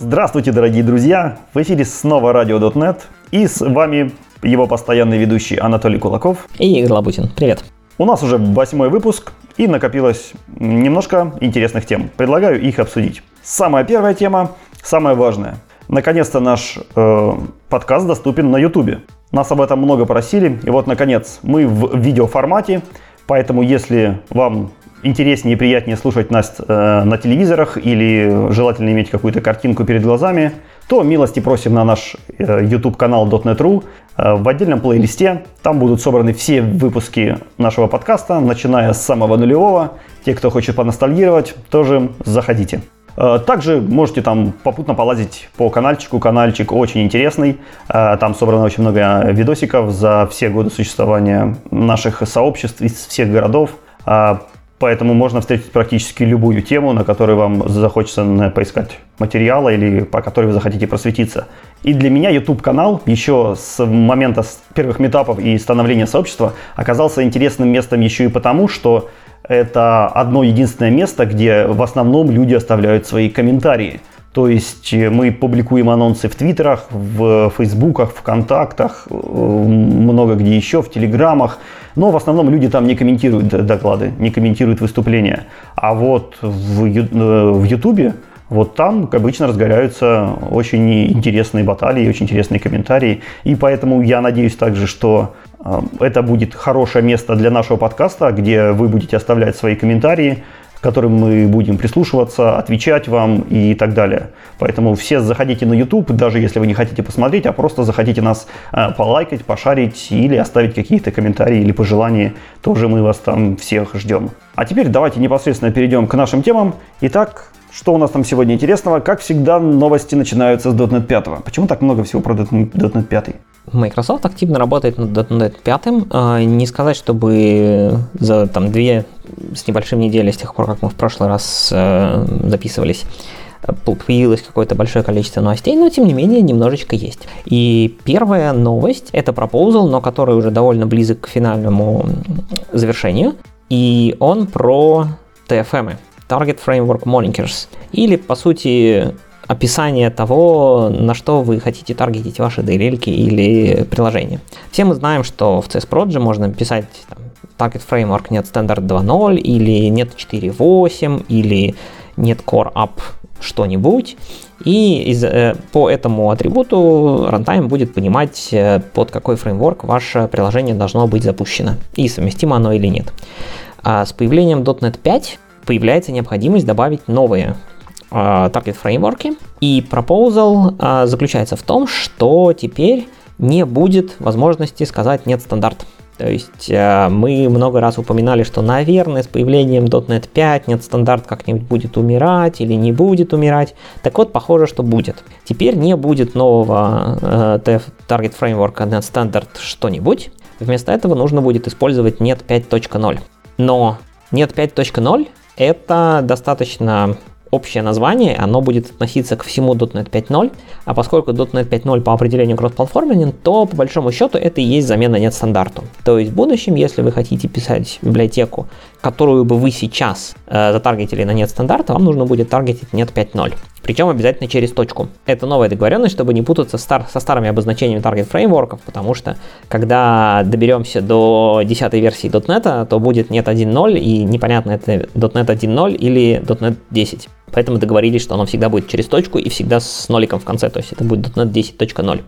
Здравствуйте, дорогие друзья! В эфире снова радио.нет и с вами его постоянный ведущий Анатолий Кулаков. И Игорь Лабутин. Привет. У нас уже восьмой выпуск и накопилось немножко интересных тем. Предлагаю их обсудить. Самая первая тема, самая важная. Наконец-то наш э, подкаст доступен на YouTube. Нас об этом много просили, и вот, наконец, мы в видеоформате, поэтому если вам интереснее и приятнее слушать нас э, на телевизорах или желательно иметь какую-то картинку перед глазами, то милости просим на наш э, YouTube-канал .NET.ru э, в отдельном плейлисте. Там будут собраны все выпуски нашего подкаста, начиная с самого нулевого. Те, кто хочет поностальгировать, тоже заходите. Э, также можете там попутно полазить по каналчику. Каналчик очень интересный. Э, там собрано очень много видосиков за все годы существования наших сообществ из всех городов. Поэтому можно встретить практически любую тему, на которой вам захочется поискать материала или по которой вы захотите просветиться. И для меня YouTube-канал еще с момента первых метапов и становления сообщества оказался интересным местом еще и потому, что это одно единственное место, где в основном люди оставляют свои комментарии. То есть э, мы публикуем анонсы в Твиттерах, в Фейсбуках, ВКонтактах, э, много где еще, в Телеграмах. Но в основном люди там не комментируют доклады, не комментируют выступления. А вот в э, Ютубе вот там обычно разгоряются очень интересные баталии, очень интересные комментарии. И поэтому я надеюсь также, что это будет хорошее место для нашего подкаста, где вы будете оставлять свои комментарии, которым мы будем прислушиваться, отвечать вам и так далее. Поэтому все заходите на YouTube, даже если вы не хотите посмотреть, а просто захотите нас э, полайкать, пошарить или оставить какие-то комментарии или пожелания, тоже мы вас там всех ждем. А теперь давайте непосредственно перейдем к нашим темам. Итак, что у нас там сегодня интересного? Как всегда, новости начинаются с .NET 5. Почему так много всего про .NET 5? Microsoft активно работает над .NET 5. А, не сказать, чтобы за там, две с небольшим недели с тех пор, как мы в прошлый раз э, записывались, появилось какое-то большое количество новостей, но тем не менее немножечко есть. И первая новость это пропозал, но который уже довольно близок к финальному завершению. И он про TFM, Target Framework Monitors. Или, по сути, описание того, на что вы хотите таргетить ваши DLL или приложения. Все мы знаем, что в CS Proj можно писать там, Target Framework нет стандарт 2.0 или нет 4.8 или нет Core App что-нибудь. И из, э, по этому атрибуту runtime будет понимать, э, под какой фреймворк ваше приложение должно быть запущено и совместимо оно или нет. А с появлением .NET 5 появляется необходимость добавить новые таргет фреймворки. И proposal а, заключается в том, что теперь не будет возможности сказать нет стандарт. То есть э, мы много раз упоминали, что, наверное, с появлением .NET 5 нет стандарт как-нибудь будет умирать или не будет умирать. Так вот, похоже, что будет. Теперь не будет нового э, Target Framework .NET Standard что-нибудь. Вместо этого нужно будет использовать .NET 5.0. Но .NET 5.0 это достаточно общее название, оно будет относиться к всему .NET 5.0, а поскольку .NET 5.0 по определению кросс-платформенен, то по большому счету это и есть замена нет стандарту. То есть в будущем, если вы хотите писать библиотеку, которую бы вы сейчас э, затаргетили на нет стандарта, вам нужно будет таргетить нет 5.0 причем обязательно через точку. Это новая договоренность, чтобы не путаться стар, со старыми обозначениями таргет фреймворков, потому что когда доберемся до 10 версии .NET, то будет нет 1.0 и непонятно это .NET 1.0 или .NET 10. Поэтому договорились, что оно всегда будет через точку и всегда с ноликом в конце, то есть это будет .NET 10.0.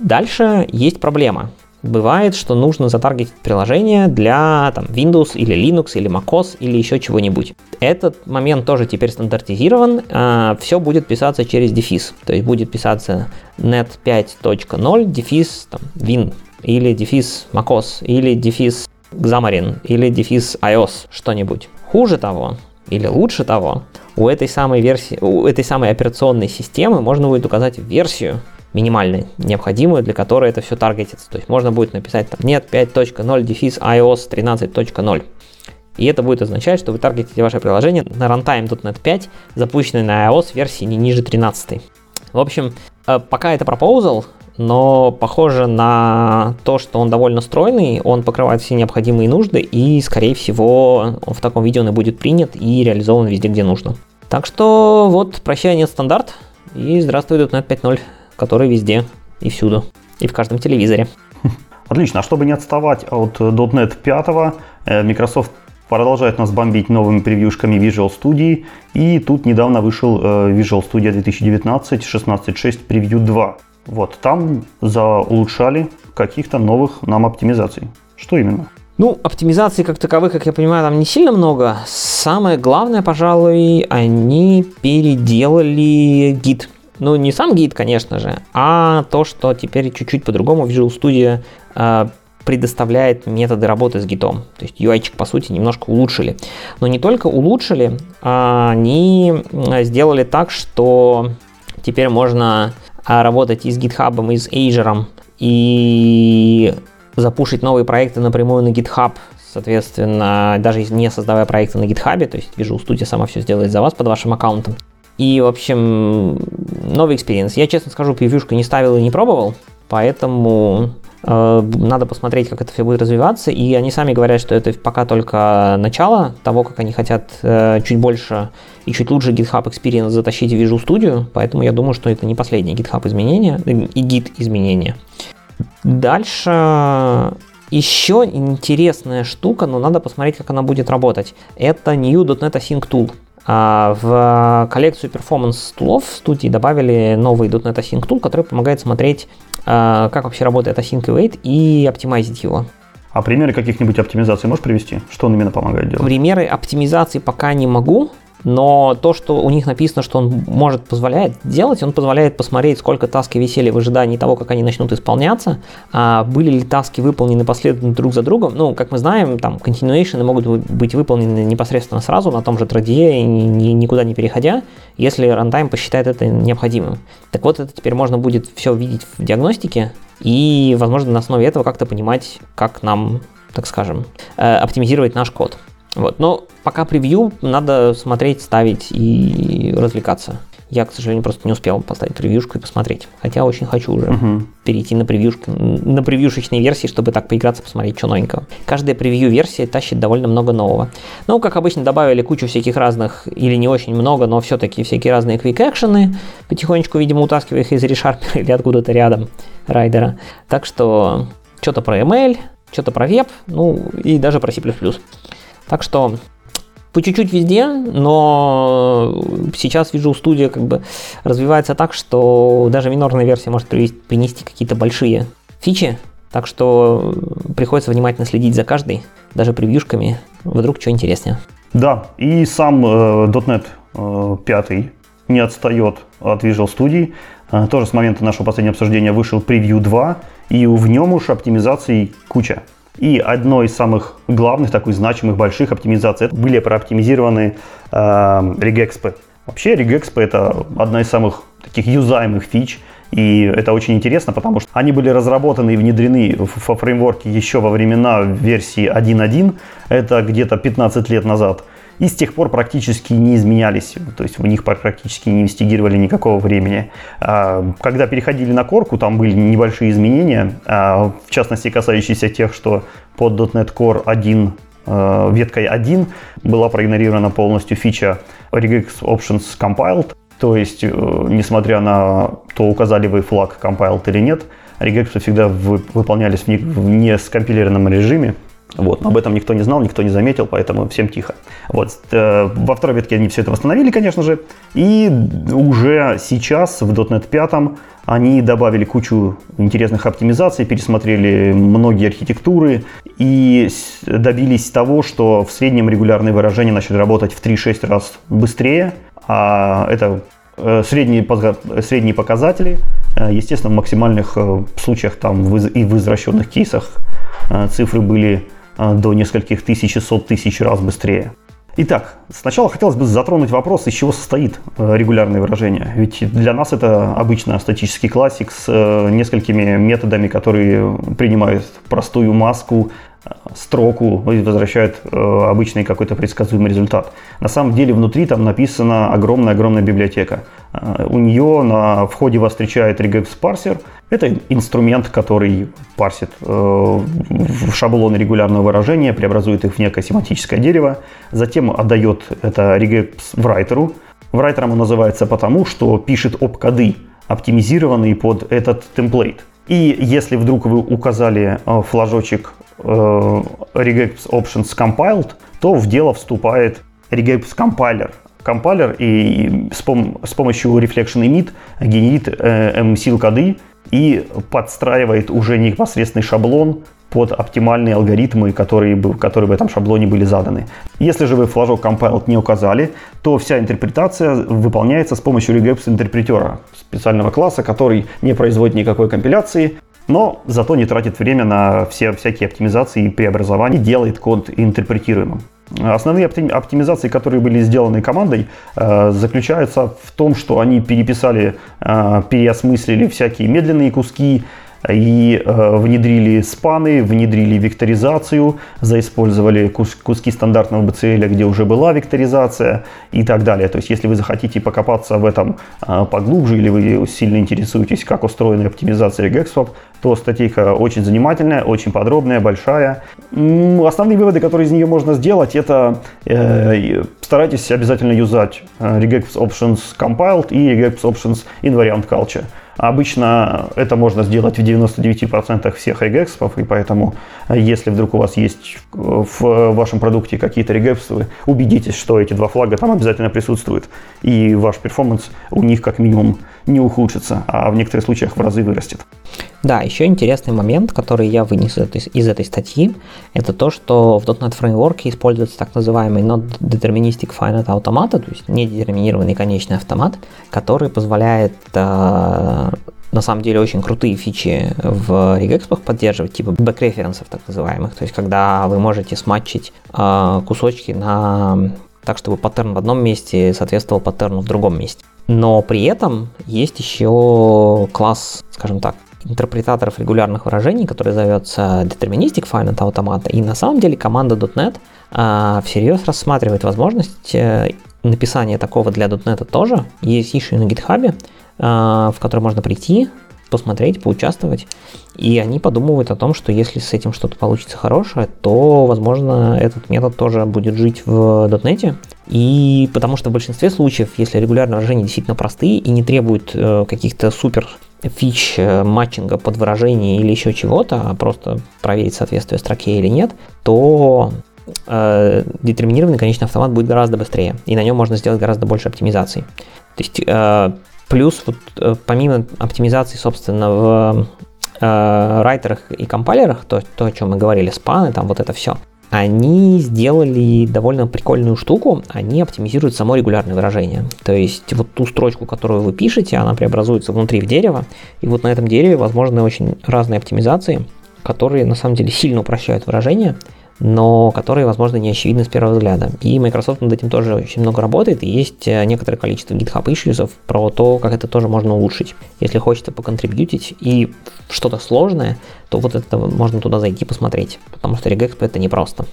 Дальше есть проблема. Бывает, что нужно затаргетить приложение для там, Windows или Linux или macOS или еще чего-нибудь. Этот момент тоже теперь стандартизирован. А, все будет писаться через дефис. То есть будет писаться net 5.0 дефис там, Win или дефис macOS или дефис Xamarin или дефис iOS что-нибудь. Хуже того, или лучше того, у этой самой версии, у этой самой операционной системы можно будет указать версию, минимальной, необходимую, для которой это все таргетится. То есть можно будет написать там нет 5.0 дефис iOS 13.0. И это будет означать, что вы таргетите ваше приложение на runtime.NET 5, запущенное на iOS версии не ниже 13. В общем, э, пока это proposal, но похоже на то, что он довольно стройный, он покрывает все необходимые нужды, и, скорее всего, в таком виде он и будет принят и реализован везде, где нужно. Так что вот, прощай, нет стандарт, и здравствуй .NET 5.0, который везде и всюду, и в каждом телевизоре. Отлично. А чтобы не отставать от .NET 5, э, Microsoft продолжает нас бомбить новыми превьюшками Visual Studio. И тут недавно вышел э, Visual Studio 2019 16.6 Preview 2. Вот, там заулучшали каких-то новых нам оптимизаций. Что именно? Ну, оптимизаций как таковых, как я понимаю, там не сильно много. Самое главное, пожалуй, они переделали гид. Ну, не сам гид, конечно же, а то, что теперь чуть-чуть по-другому Visual Studio э, предоставляет методы работы с гитом. То есть UI, по сути, немножко улучшили. Но не только улучшили, а они сделали так, что теперь можно работать и с GitHub, и с Azure, и запушить новые проекты напрямую на GitHub, соответственно, даже не создавая проекты на GitHub, то есть Visual Studio сама все сделает за вас под вашим аккаунтом. И, в общем, новый experience. Я, честно скажу, превьюшку не ставил и не пробовал, поэтому надо посмотреть, как это все будет развиваться. И они сами говорят, что это пока только начало того, как они хотят э, чуть больше и чуть лучше GitHub Experience затащить в Visual Studio. Поэтому я думаю, что это не последнее GitHub изменение э, и Git изменение. Дальше еще интересная штука, но надо посмотреть, как она будет работать. Это New .NET Async Tool. А, в коллекцию перформанс тулов в студии добавили новый .NET Async Tool, который помогает смотреть, а, как вообще работает Async Await и оптимизить его. А примеры каких-нибудь оптимизаций можешь привести? Что он именно помогает делать? Примеры оптимизации пока не могу, но то, что у них написано, что он может позволяет делать, он позволяет посмотреть, сколько таски висели в ожидании того, как они начнут исполняться, а были ли таски выполнены последовательно друг за другом. Ну, как мы знаем, там continuation могут быть выполнены непосредственно сразу на том же траде, никуда не переходя, если рантайм посчитает это необходимым. Так вот, это теперь можно будет все видеть в диагностике и, возможно, на основе этого как-то понимать, как нам, так скажем, э, оптимизировать наш код. Вот. Но пока превью, надо смотреть, ставить и развлекаться. Я, к сожалению, просто не успел поставить превьюшку и посмотреть. Хотя очень хочу уже uh-huh. перейти на превьюшку, на превьюшечные версии, чтобы так поиграться, посмотреть, что новенького. Каждая превью-версия тащит довольно много нового. Ну, как обычно, добавили кучу всяких разных, или не очень много, но все-таки всякие разные quick-экшены, потихонечку, видимо, утаскивая их из ReSharper или откуда-то рядом райдера. Так что что-то про ML, что-то про веб, ну и даже про C++. Так что по чуть-чуть везде, но сейчас Visual Studio как бы развивается так, что даже минорная версия может принести какие-то большие фичи, так что приходится внимательно следить за каждой, даже превьюшками, вдруг что интереснее. Да, и сам э, .NET э, 5 не отстает от Visual Studio. Э, тоже с момента нашего последнего обсуждения вышел Preview 2, и в нем уж оптимизаций куча. И одной из самых главных, такой значимых, больших оптимизаций были прооптимизированы э, регекспы. Вообще регекспы это одна из самых таких юзаемых фич, и это очень интересно, потому что они были разработаны и внедрены во фреймворке еще во времена версии 1.1, это где-то 15 лет назад и с тех пор практически не изменялись, то есть в них практически не инвестигировали никакого времени. А, когда переходили на корку, там были небольшие изменения, а, в частности касающиеся тех, что под .NET Core 1 а, веткой 1 была проигнорирована полностью фича regex options compiled, то есть, э, несмотря на то, указали вы флаг compiled или нет, регексы всегда выполнялись в нескомпилированном режиме, вот, но об этом никто не знал, никто не заметил, поэтому всем тихо. Вот, э, во второй ветке они все это восстановили, конечно же, и уже сейчас в .NET 5 они добавили кучу интересных оптимизаций, пересмотрели многие архитектуры и добились того, что в среднем регулярные выражения начали работать в 3-6 раз быстрее, а это э, средние, средние показатели, э, естественно, в максимальных случаях там и в возвращенных кейсах цифры были до нескольких тысяч и сот тысяч раз быстрее. Итак, сначала хотелось бы затронуть вопрос, из чего состоит э, регулярное выражение. Ведь для нас это обычно статический классик с э, несколькими методами, которые принимают простую маску, строку и возвращают э, обычный какой-то предсказуемый результат. На самом деле внутри там написана огромная-огромная библиотека. Э, у нее на входе вас встречает regex парсер. Это инструмент, который парсит э, шаблоны регулярного выражения, преобразует их в некое семантическое дерево, затем отдает это regex в райтеру, Writer он называется потому, что пишет оп-коды, оптимизированные под этот темплейт. И если вдруг вы указали э, флажочек regex options compiled, то в дело вступает regex compiler. Компайлер и с, пом- с помощью reflection emit генерит э, MSIL коды и подстраивает уже непосредственный шаблон под оптимальные алгоритмы, которые, которые в этом шаблоне были заданы. Если же вы флажок compiled не указали, то вся интерпретация выполняется с помощью regex интерпретера, специального класса, который не производит никакой компиляции, но зато не тратит время на все всякие оптимизации и преобразования, делает код интерпретируемым. Основные оптимизации, которые были сделаны командой, э, заключаются в том, что они переписали, э, переосмыслили всякие медленные куски, и э, внедрили спаны, внедрили векторизацию, заиспользовали кус куски стандартного BCL, где уже была векторизация и так далее. То есть, если вы захотите покопаться в этом э, поглубже или вы сильно интересуетесь, как устроена оптимизация GexSwap, то статейка очень занимательная, очень подробная, большая. Основные выводы, которые из нее можно сделать, это э, старайтесь обязательно юзать э, regex options compiled и regex options invariant culture. Обычно это можно сделать в 99% всех регекспов, и поэтому, если вдруг у вас есть в вашем продукте какие-то регекспы, убедитесь, что эти два флага там обязательно присутствуют, и ваш перформанс у них как минимум не ухудшится, а в некоторых случаях в разы вырастет. Да, еще интересный момент, который я вынес из, из этой статьи, это то, что в .NET Framework используется так называемый Not Deterministic Finite Automata, то есть недетерминированный конечный автомат, который позволяет э, на самом деле очень крутые фичи в регекспах поддерживать, типа бэк-референсов так называемых, то есть когда вы можете сматчить э, кусочки на так, чтобы паттерн в одном месте соответствовал паттерну в другом месте. Но при этом есть еще класс, скажем так, интерпретаторов регулярных выражений, который зовется Deterministic Finite Automata. И на самом деле команда .NET а, всерьез рассматривает возможность э, написания такого для .NET тоже. Есть issue на GitHub, а, в который можно прийти, посмотреть, поучаствовать. И они подумывают о том, что если с этим что-то получится хорошее, то, возможно, этот метод тоже будет жить в .NET. И потому что в большинстве случаев, если регулярные выражения действительно простые и не требуют э, каких-то супер фич э, матчинга под выражение или еще чего-то, а просто проверить соответствие строке или нет, то э, детерминированный конечный автомат будет гораздо быстрее, и на нем можно сделать гораздо больше оптимизаций. То есть э, плюс вот, э, помимо оптимизации, собственно, в э, райтерах и компайлерах, то, то, о чем мы говорили, спаны, там вот это все, они сделали довольно прикольную штуку, они оптимизируют само регулярное выражение. То есть вот ту строчку, которую вы пишете, она преобразуется внутри в дерево, и вот на этом дереве возможны очень разные оптимизации, которые на самом деле сильно упрощают выражение, но которые, возможно, не очевидны с первого взгляда. И Microsoft над этим тоже очень много работает, и есть э, некоторое количество GitHub issues про то, как это тоже можно улучшить. Если хочется поконтрибьютить и что-то сложное, то вот это можно туда зайти посмотреть, потому что Regex это непросто.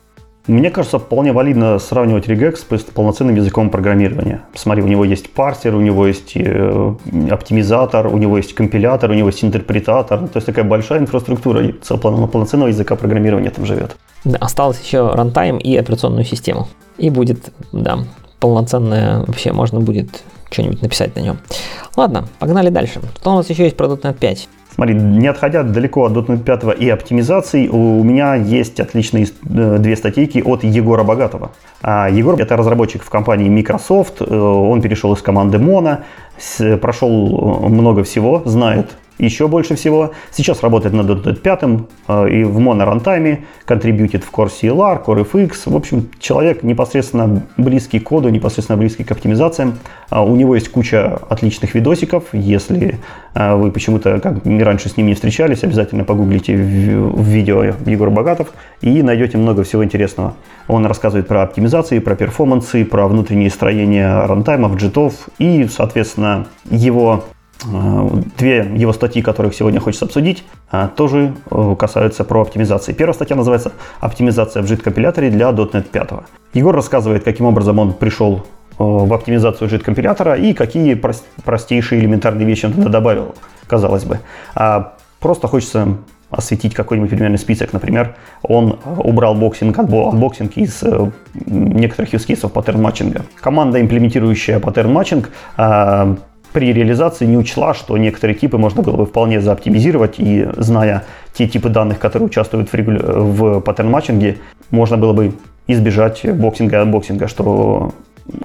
Мне кажется, вполне валидно сравнивать Regex с полноценным языком программирования. Смотри, у него есть парсер, у него есть э, оптимизатор, у него есть компилятор, у него есть интерпретатор. То есть такая большая инфраструктура полноценного языка программирования там живет. Да, осталось еще рантайм и операционную систему. И будет, да, полноценная, вообще можно будет что-нибудь написать на нем. Ладно, погнали дальше. Что у нас еще есть про .NET 5? Смотри, не отходя далеко от .NET 5 и оптимизации, у меня есть отличные э, две статейки от Егора Богатого. А Егор – это разработчик в компании Microsoft, э, он перешел из команды Mono, прошел много всего, знает еще больше всего. Сейчас работает над .NET 5 э, и в Mono Runtime, контрибьютит в Core CLR, Core FX. В общем, человек непосредственно близкий к коду, непосредственно близкий к оптимизациям. А у него есть куча отличных видосиков. Если э, вы почему-то как раньше с ним не встречались, обязательно погуглите в видео Егор Богатов и найдете много всего интересного. Он рассказывает про оптимизации, про перформансы, про внутреннее строение рантаймов, джитов и, соответственно, его две его статьи, которых сегодня хочется обсудить, э, тоже э, касаются про оптимизации. Первая статья называется «Оптимизация в JIT-компиляторе для .NET 5». Егор рассказывает, каким образом он пришел в оптимизацию JIT-компилятора и какие простейшие элементарные вещи он туда добавил, казалось бы. А просто хочется осветить какой-нибудь примерный список. Например, он убрал boxing, unboxing из э, некоторых use cases pattern matching а. Команда, имплементирующая pattern matching, э, при реализации не учла, что некоторые типы можно было бы вполне заоптимизировать, и зная те типы данных, которые участвуют в, регуля... в pattern matching е, можно было бы избежать boxing а и unboxing а, что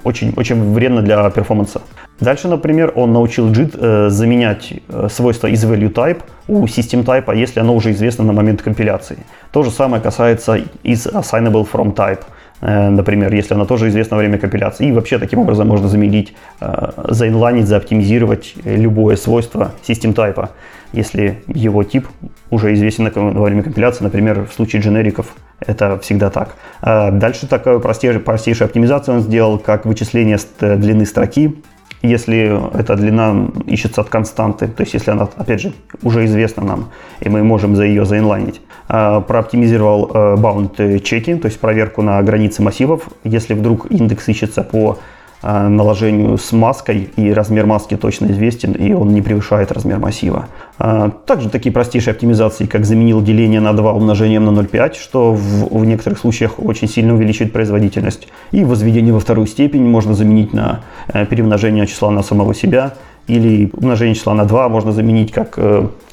очень, очень вредно для performance а. Дальше, например, он научил JIT э, заменять э, свойства из value type у system type, если оно уже известно на момент компиляции. То же самое касается IsAssignableFrom type. Э, например, если оно тоже известно во время компиляции. И вообще таким образом можно заменить, э, заинлайнить, заоптимизировать любое свойство System.Type, если его тип уже известен во время компиляции, например, в случае дженериков это всегда так. А дальше такая простейшая, простейшая оптимизация он сделал, как вычисление длины строки, если эта длина ищется от константы, то есть если она, опять же, уже известна нам, и мы можем за ее заинлайнить. А, прооптимизировал э, bound чеки, то есть проверку на границы массивов. Если вдруг индекс ищется по наложению с маской, и размер маски точно известен, и он не превышает размер массива. Э, также такие простейшие оптимизации, как заменил деление на 2 умножением на 0,5, что в, в некоторых случаях очень сильно увеличивает производительность. И возведение во вторую степень можно заменить на э, перемножение числа на самого себя, или умножение числа на 2 можно заменить как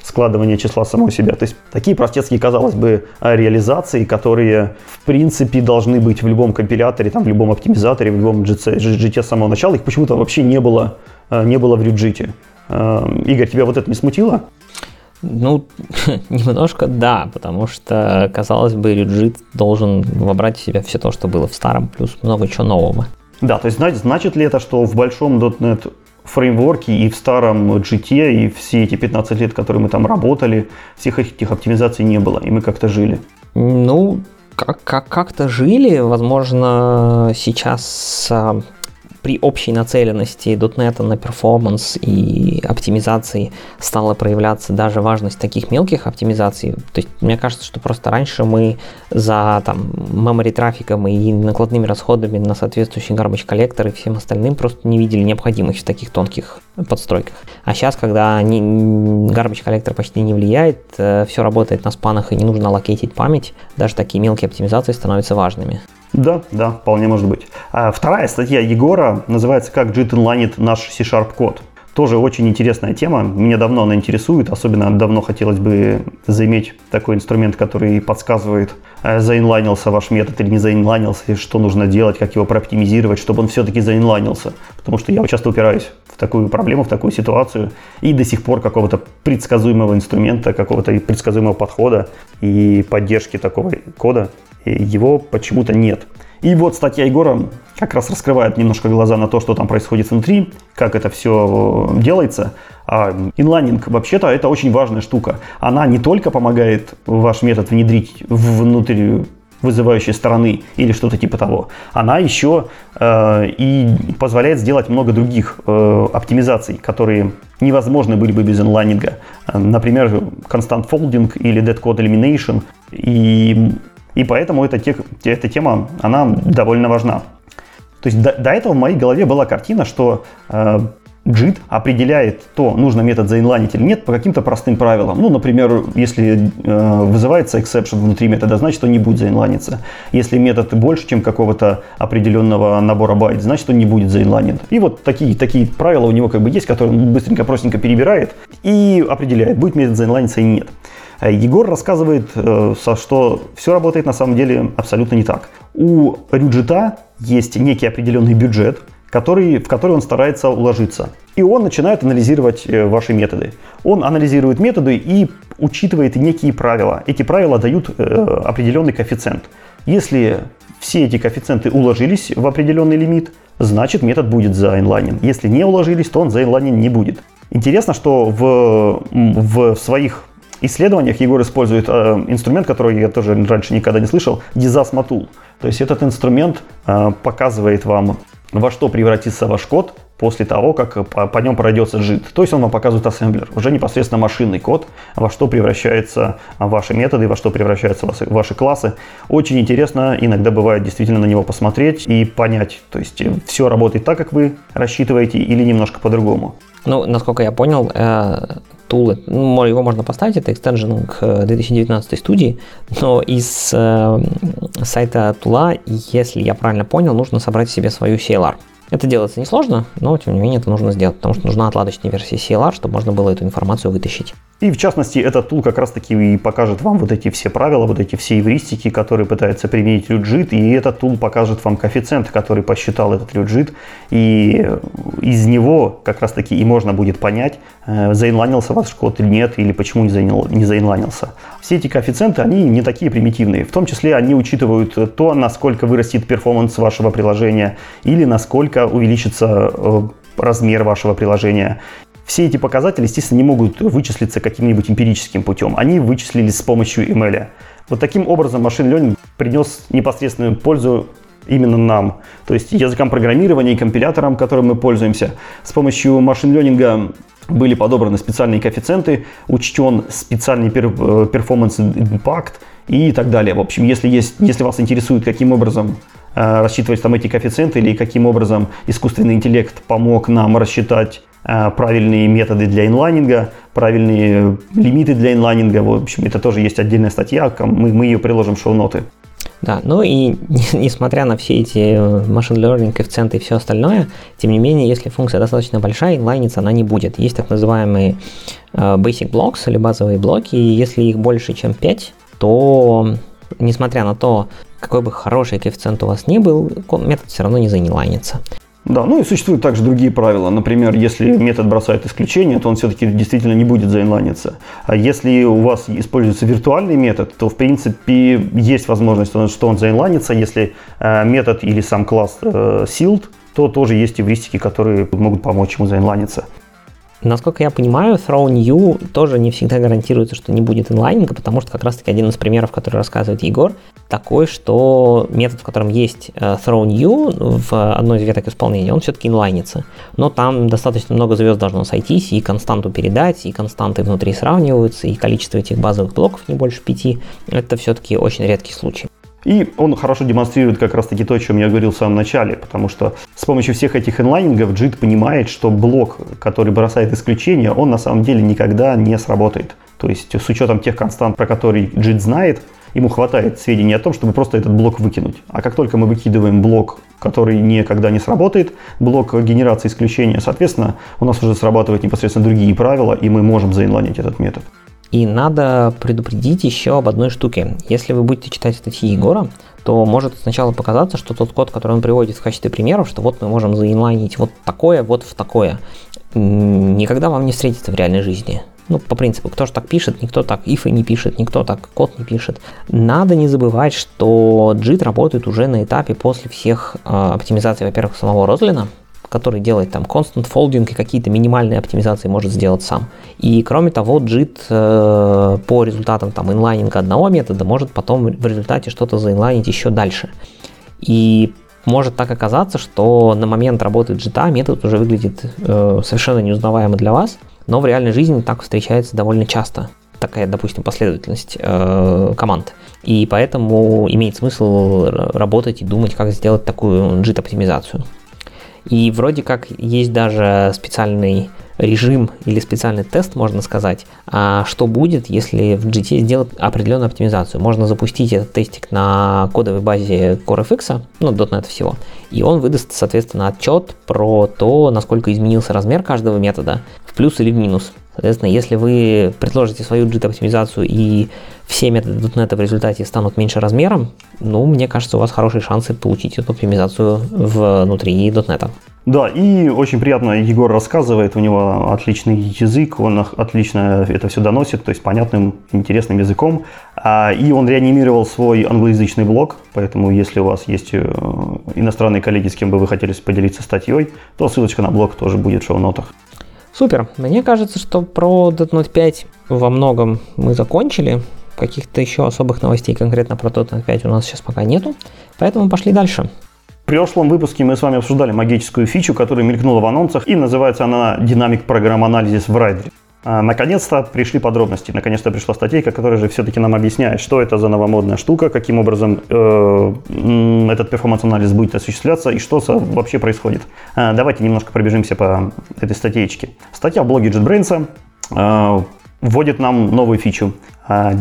складывание числа самого себя. То есть такие простецкие, казалось бы, реализации, которые в принципе должны быть в любом компиляторе, там, в любом оптимизаторе, в любом GT с самого начала, их почему-то вообще не было, э, не было в Rujit. Э, Игорь, тебя вот это не смутило? Ну, немножко да, потому что, казалось бы, Rujit должен вобрать в себя все то, что было в старом, плюс много чего нового. Да, то есть значит ли это, что в большом .NET фреймворке и в старом GT, и все эти 15 лет, которые мы там работали, всех этих оптимизаций не было, и мы как-то жили. Ну, как- как- как-то жили, возможно, сейчас а, при общей нацеленности .NET на performance и оптимизации стала проявляться даже важность таких мелких оптимизаций. То есть мне кажется, что просто раньше мы за там memory трафиком и накладными расходами на соответствующий garbage collector и всем остальным просто не видели необходимости в таких тонких подстройках. А сейчас, когда не, garbage collector почти не влияет, э, все работает на span ах и не нужно аллокейтить память, даже такие мелкие оптимизации становятся важными. Да, да, вполне может быть. А вторая статья Егора называется «Как JIT инлайнит наш C-Sharp код». Тоже очень интересная тема. Меня давно она интересует. Особенно давно хотелось бы заиметь такой инструмент, который подсказывает, э, заинлайнился ваш метод или не заинлайнился, что нужно делать, как его прооптимизировать, чтобы он все-таки заинлайнился. Потому что я часто упираюсь в такую проблему, в такую ситуацию, и до сих пор какого-то предсказуемого инструмента, какого-то предсказуемого подхода и поддержки такого кода его почему-то нет. И вот статья Егора как раз раскрывает немножко глаза на то, что там происходит внутри, как это все делается. А инлайнинг вообще-то это очень важная штука. Она не только помогает ваш метод внедрить внутрь вызывающей стороны или что-то типа того. Она еще э, и позволяет сделать много других э, оптимизаций, которые невозможны были бы без инлайнинга. Например, constant folding или dead code elimination. И и поэтому эта, те, эта тема, она довольно важна. То есть до, до этого в моей голове была картина, что э, JIT определяет то, нужно метод заинлайнить или нет, по каким-то простым правилам. Ну, например, если э, вызывается exception внутри метода, значит, он не будет заинлайниться. Если метод больше, чем какого-то определенного набора байт, значит, он не будет заинлайнен. И вот такие, такие правила у него как бы есть, которые он быстренько, простенько перебирает и определяет, будет метод заинлайниться или нет. Егор рассказывает, э, что все работает на самом деле абсолютно не так. У Рюджита есть некий определенный бюджет, который, в который он старается уложиться. И он начинает анализировать э, ваши методы. Он анализирует методы и учитывает некие правила. Эти правила дают определенный коэффициент. Если все эти коэффициенты уложились в определенный лимит, значит метод будет заинлайнен. Если не уложились, то он заинлайнен не будет. Интересно, что в, в своих исследованиях Егор использует э, инструмент, который я тоже раньше никогда не слышал, Tool. То есть этот инструмент э, показывает вам, во что превратится ваш код после того, как по, по нем пройдется JIT. То есть он вам показывает ассемблер, уже непосредственно машинный код, во что превращаются ваши методы, во что превращаются ваши, ваши классы. Очень интересно иногда бывает действительно на него посмотреть и понять, то есть э, все работает так, как вы рассчитываете или немножко по-другому. Ну, насколько я понял, э, тул, ну, его можно поставить, это экстенжен к 2019 студии, но из э, сайта тула, если я правильно понял, нужно собрать себе свою CLR. Это делается несложно, но тем не менее это нужно сделать, потому что нужна отладочная версия CLR, чтобы можно было эту информацию вытащить. И в частности, этот тул как раз-таки и покажет вам вот эти все правила, вот эти все эвристики, которые пытается применить люджит, и этот тул покажет вам коэффициент, который посчитал этот люджит, и из него как раз-таки и можно будет понять, э, заинланился ваш код или нет, или почему не заинланился. Все эти коэффициенты, они не такие примитивные, в том числе они учитывают то, насколько вырастет перформанс вашего приложения, или насколько увеличится э, размер вашего приложения. Все эти показатели, естественно, не могут вычислиться каким-нибудь эмпирическим путем. Они вычислились с помощью ML. Вот таким образом машин learning принес непосредственную пользу именно нам, то есть языкам программирования и компиляторам, которым мы пользуемся. С помощью машин ленинга были подобраны специальные коэффициенты, учтен специальный перформанс импакт и так далее. В общем, если, есть, если вас интересует, каким образом э, рассчитывать там эти коэффициенты или каким образом искусственный интеллект помог нам рассчитать Э, правильные методы для инлайнинга, правильные лимиты для инлайнинга. В общем, это тоже есть отдельная статья, мы, мы ее приложим в шоу-ноты. Да, ну и несмотря на все эти э, machine learning, коэффициенты и все остальное, тем не менее, если функция достаточно большая, инлайниться она не будет. Есть так называемые э, basic blocks или базовые блоки, и если их больше, чем 5, то несмотря на то, какой бы хороший коэффициент у вас ни был, метод все равно не заинлайнится. Да, ну и существуют также другие правила. Например, если метод бросает исключение, то он все-таки действительно не будет заинлайниться. А если у вас используется виртуальный метод, то в принципе есть возможность, что он заинлайнится. Если э, метод или сам класс э, sealed, то тоже есть эвристики, которые могут помочь ему заинлайниться. Насколько я понимаю, throw new тоже не всегда гарантируется, что не будет инлайнинга, потому что как раз-таки один из примеров, который рассказывает Егор, такой, что метод, в котором есть э, throw new в одной из веток исполнения, он все-таки инлайнится. Но там достаточно много звезд должно сойтись, и константу передать, и константы внутри сравниваются, и количество этих базовых блоков не больше пяти. Это все-таки очень редкий случай. И он хорошо демонстрирует как раз таки то, о чем я говорил в самом начале, потому что с помощью всех этих инлайнингов JIT понимает, что блок, который бросает исключение, он на самом деле никогда не сработает. То есть с учетом тех констант, про которые JIT знает, ему хватает сведений о том, чтобы просто этот блок выкинуть. А как только мы выкидываем блок, который никогда не сработает, блок генерации исключения, соответственно, у нас уже срабатывают непосредственно другие правила, и мы можем заинлайнить этот метод. И надо предупредить еще об одной штуке. Если вы будете читать статьи Егора, то может сначала показаться, что тот код, который он приводит в качестве примеров, что вот мы можем заинлайнить вот такое, вот в такое, никогда вам не встретится в реальной жизни. Ну, по принципу, кто же так пишет, никто так ифы не пишет, никто так код не пишет. Надо не забывать, что JIT работает уже на этапе после всех э, оптимизаций, во-первых, самого Розлина, который делает там constant folding и какие-то минимальные оптимизации может сделать сам. И кроме того, JIT э, по результатам там инлайнинга одного метода может потом в результате что-то заинлайнить еще дальше. И может так оказаться, что на момент работы JIT метод уже выглядит э, совершенно неузнаваемо для вас, но в реальной жизни так встречается довольно часто такая, допустим, последовательность э, команд. И поэтому имеет смысл работать и думать, как сделать такую JIT-оптимизацию. И вроде как есть даже специальный режим или специальный тест, можно сказать, а что будет, если в GT сделать определенную оптимизацию. Можно запустить этот тестик на кодовой базе CoreFX, ну, .NET всего, и он выдаст, соответственно, отчет про то, насколько изменился размер каждого метода в плюс или в минус. Соответственно, если вы предложите свою JIT-оптимизацию и все методы .NET в результате станут меньше размером, ну, мне кажется, у вас хорошие шансы получить эту оптимизацию внутри .NET. Да, и очень приятно Егор рассказывает, у него отличный язык, он отлично это все доносит, то есть понятным, интересным языком. А, и он реанимировал свой англоязычный блог, поэтому если у вас есть э, иностранные коллеги, с кем бы вы хотели поделиться статьей, то ссылочка на блог тоже будет в шоу-нотах. Супер. Мне кажется, что про .NET 5 во многом мы закончили. Каких-то еще особых новостей конкретно про .NET 5 у нас сейчас пока нету. Поэтому пошли дальше. В прошлом выпуске мы с вами обсуждали магическую фичу, которая мелькнула в анонсах, и называется она «Dynamic Program Analysis в Rider е». А, наконец-то пришли подробности, наконец-то пришла статейка, которая же все-таки нам объясняет, что это за новомодная штука, каким образом э, этот performance-анализ будет осуществляться и что вообще происходит. А, давайте немножко пробежимся по этой статейке. Статья в блоге JetBrains э, вводит нам новую фичу э,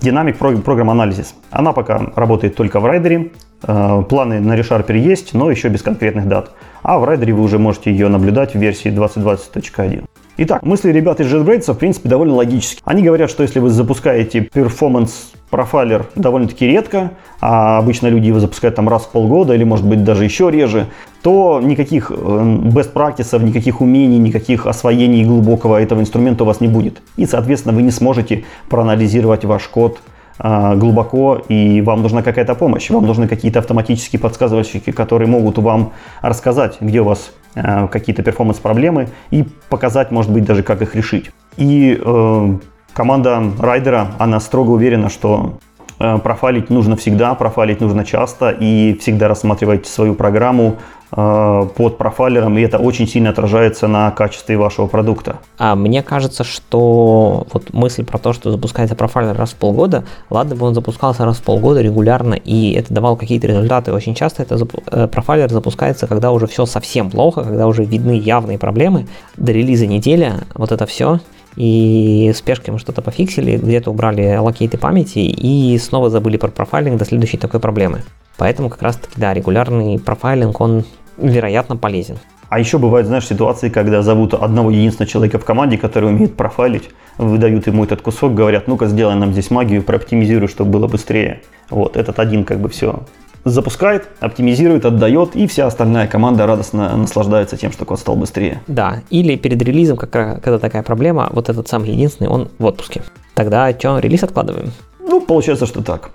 Dynamic Program Analysis. Она пока работает только в райдере. Э, планы на ReSharper есть, но еще без конкретных дат. А в райдере вы уже можете ее наблюдать в версии 2020.1. Итак, мысли ребят из JetBrains в принципе довольно логические. Они говорят, что если вы запускаете performance профайлер довольно-таки редко, а обычно люди его запускают там раз в полгода или может быть даже еще реже, то никаких э, best practices, никаких умений, никаких освоений глубокого этого инструмента у вас не будет. И, соответственно, вы не сможете проанализировать ваш код глубоко, и вам нужна какая-то помощь, вам нужны какие-то автоматические подсказывальщики, которые могут вам рассказать, где у вас Э, какие-то перформанс-проблемы и показать, может быть, даже как их решить. И э, команда райдера, она строго уверена, что профайлить нужно всегда, профайлить нужно часто и всегда рассматривать свою программу Э, под профайлером, и это очень сильно отражается на качестве вашего продукта. А мне кажется, что вот мысль про то, что запускается профайлер раз в полгода, ладно бы он запускался раз в полгода регулярно, и это давал какие-то результаты. Очень часто это э, профайлер запускается, когда уже все совсем плохо, когда уже видны явные проблемы. До релиза неделя, вот это все, и спешкой мы что-то пофиксили, где-то убрали аллокейты памяти и снова забыли про профайлинг до следующей такой проблемы. Поэтому как раз таки, да, регулярный профайлинг, он вероятно, полезен. А еще бывают, знаешь, ситуации, когда зовут одного единственного человека в команде, который умеет профайлить, выдают ему этот кусок, говорят, ну-ка сделай нам здесь магию, прооптимизируй, чтобы было быстрее. Вот, этот один как бы все запускает, оптимизирует, отдает, и вся остальная команда радостно наслаждается тем, что код стал быстрее. Да, или перед релизом, когда такая проблема, вот этот самый единственный, он в отпуске. Тогда что, релиз откладываем? Ну, получается, что так.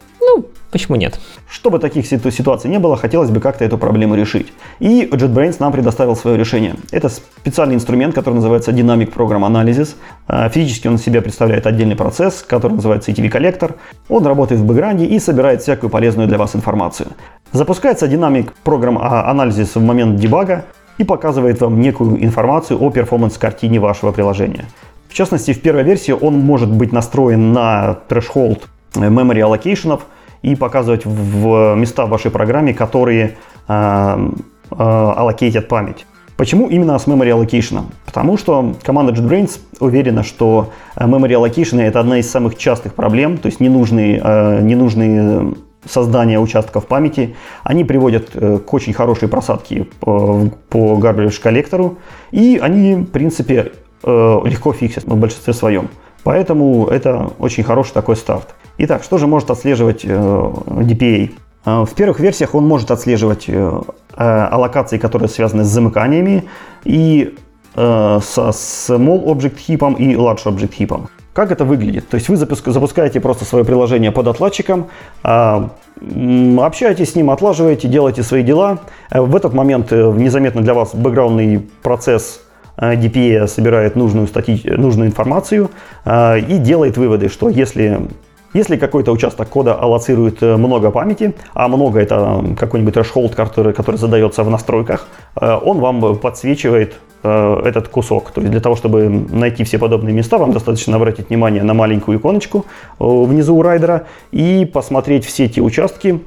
Почему нет? Чтобы таких ситуаций не было, хотелось бы как-то эту проблему решить. И JetBrains нам предоставил свое решение. Это специальный инструмент, который называется Dynamic Program Analysis. А, физически он себя представляет отдельный процесс, который называется ETV Collector. Он работает в бэкграунде и собирает всякую полезную для вас информацию. Запускается Dynamic Program Analysis в момент дебага и показывает вам некую информацию о перформанс-картине вашего приложения. В частности, в первой версии он может быть настроен на threshold memory allocation, и показывать в места в вашей программе, которые э, э, аллокейтят память. Почему именно с memory allocation? Потому что команда JetBrains уверена, что э, memory allocation это одна из самых частых проблем, то есть ненужные, э, ненужные создания участков памяти, они приводят к очень хорошей просадке по garbage коллектору, и они, в принципе, легко фиксят в большинстве своем. Поэтому это очень хороший такой старт. Итак, что же может отслеживать э, DPA? Э, в первых версиях он может отслеживать э, аллокации, которые связаны с замыканиями, и со Small Object Heap и Large Object Heap. Как это выглядит? То есть вы запускаете просто свое приложение под отладчиком, общаетесь с ним, отлаживаете, делаете свои дела. В этот момент незаметно для вас бэкграундный процесс DPA собирает нужную, стати... нужную информацию и делает выводы, что если если какой-то участок кода аллоцирует э, много памяти, а много это какой-нибудь threshold, который, который задается в настройках, э, он вам подсвечивает э, этот кусок. То есть для того, чтобы найти все подобные места, вам достаточно обратить внимание на маленькую иконочку внизу у райдера и посмотреть все те участки,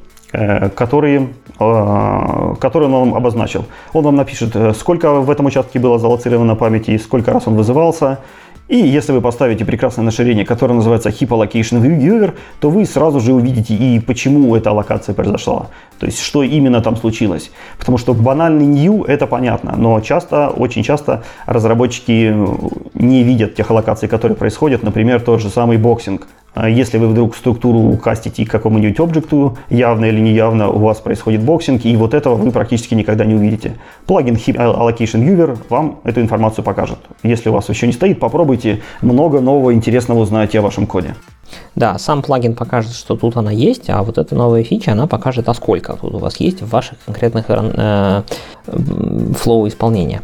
которые, которые он вам обозначил. Он вам напишет, сколько в этом участке было залоцировано памяти, сколько раз он вызывался, и если вы поставите прекрасное расширение, которое называется Heap Allocation Viewer, то вы сразу же увидите и почему эта аллокация произошла. То есть, что именно там случилось. Потому что банальный new это понятно, но часто, очень часто разработчики не видят тех аллокаций, которые происходят. Например, тот же самый боксинг. А если вы вдруг структуру кастите к какому-нибудь объекту, явно или неявно у вас происходит boxing, и вот этого вы практически никогда не увидите. Плагин Heap Allocation Viewer вам эту информацию покажет. Если у вас еще не стоит, попробуйте, много нового интересного узнаете о вашем коде. Да, сам плагин покажет, что тут она есть, а вот эта новая фича, она покажет, а сколько тут у вас есть в ваших конкретных э, flow исполнения.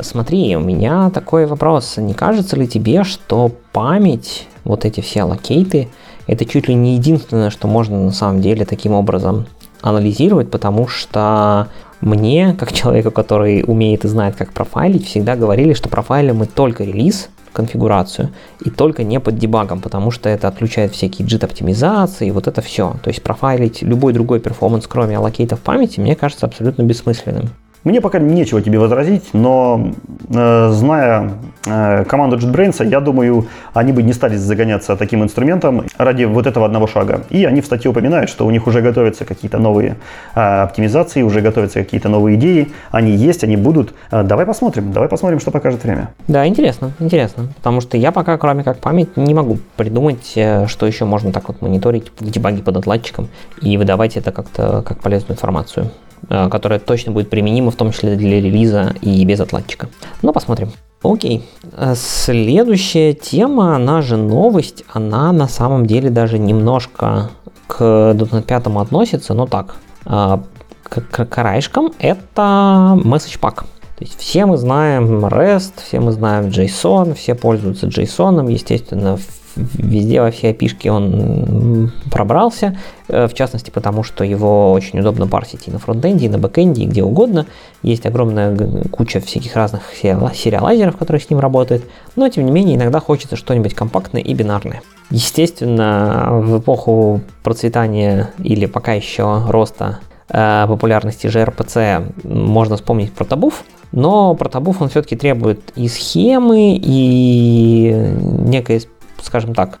Смотри, у меня такой вопрос. Не кажется ли тебе, что память, вот эти все аллокейты, это чуть ли не единственное, что можно на самом деле таким образом анализировать, потому что мне, как человеку, который умеет и знает, как профайлить, всегда говорили, что профайлим мы только релиз, конфигурацию и только не под дебагом, потому что это отключает всякие JIT оптимизации, вот это все. То есть профайлить любой другой performance, кроме аллокейтов памяти, мне кажется абсолютно бессмысленным. Мне пока нечего тебе возразить, но э, зная э, команду JetBrains, я думаю, они бы не стали загоняться таким инструментом ради вот этого одного шага. И они в статье упоминают, что у них уже готовятся какие-то новые э, оптимизации, уже готовятся какие-то новые идеи. Они есть, они будут. Э, давай посмотрим, давай посмотрим, что покажет время. Да, интересно, интересно. Потому что я пока, кроме как память, не могу придумать, э, что еще можно так вот мониторить в дебаге под отладчиком и выдавать это как-то как полезную информацию. Э, которая точно будет применима, в том числе для релиза и без отладчика. Но посмотрим. Окей. Э, следующая тема, она же новость, она на самом деле даже немножко к .NET 5 относится, но так, э, к, к краешкам, это MessagePack. То есть все мы знаем REST, все мы знаем JSON, все пользуются JSON, естественно, везде во все API шки он пробрался, э, в частности потому, что его очень удобно парсить и на фронтенде, и на бэкенде, и где угодно. Есть огромная куча всяких разных сериалайзеров, которые с ним работают, но тем не менее иногда хочется что-нибудь компактное и бинарное. Естественно, в эпоху процветания или пока еще роста э, популярности gRPC можно вспомнить про табуф, но про табуф он все-таки требует и схемы, и некой скажем так,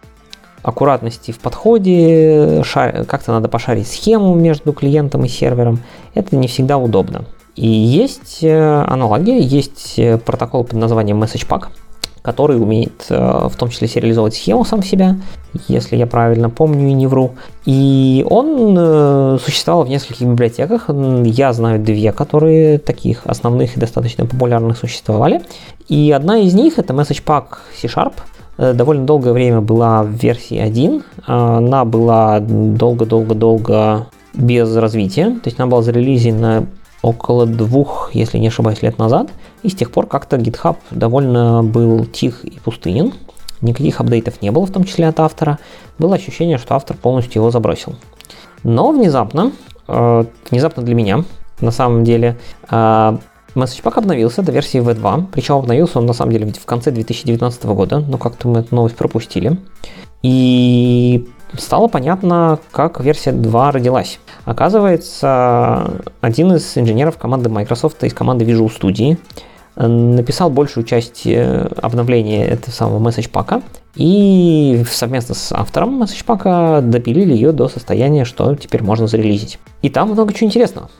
аккуратности в подходе, как-то надо пошарить схему между клиентом и сервером. Это не всегда удобно. И есть э, аналогия, есть э, протокол под названием MessagePack, который умеет э, в том числе сериализовать схему сам себя, если я правильно помню и не вру. И он существовал в нескольких библиотеках. Я знаю две, которые таких основных и достаточно популярных существовали. И одна из них это MessagePack C-Sharp – довольно долгое время была в версии 1. Она была долго-долго-долго без развития. То есть она была зарелизена около двух, если не ошибаюсь, лет назад. И с тех пор как-то GitHub довольно был тих и пустынен. Никаких апдейтов не было, в том числе от автора. Было ощущение, что автор полностью его забросил. Но внезапно, э, внезапно для меня, на самом деле, э, MessagePack обновился до версии V2, причем обновился он на самом деле в конце 2019 года, но как-то мы эту новость пропустили. И стало понятно, как версия 2 родилась. Оказывается, один из инженеров команды Microsoft из команды Visual Studio написал большую часть э, обновления этого самого MessagePack и совместно с автором MessagePack допилили ее до состояния, что теперь можно зарелизить. И там много чего интересного.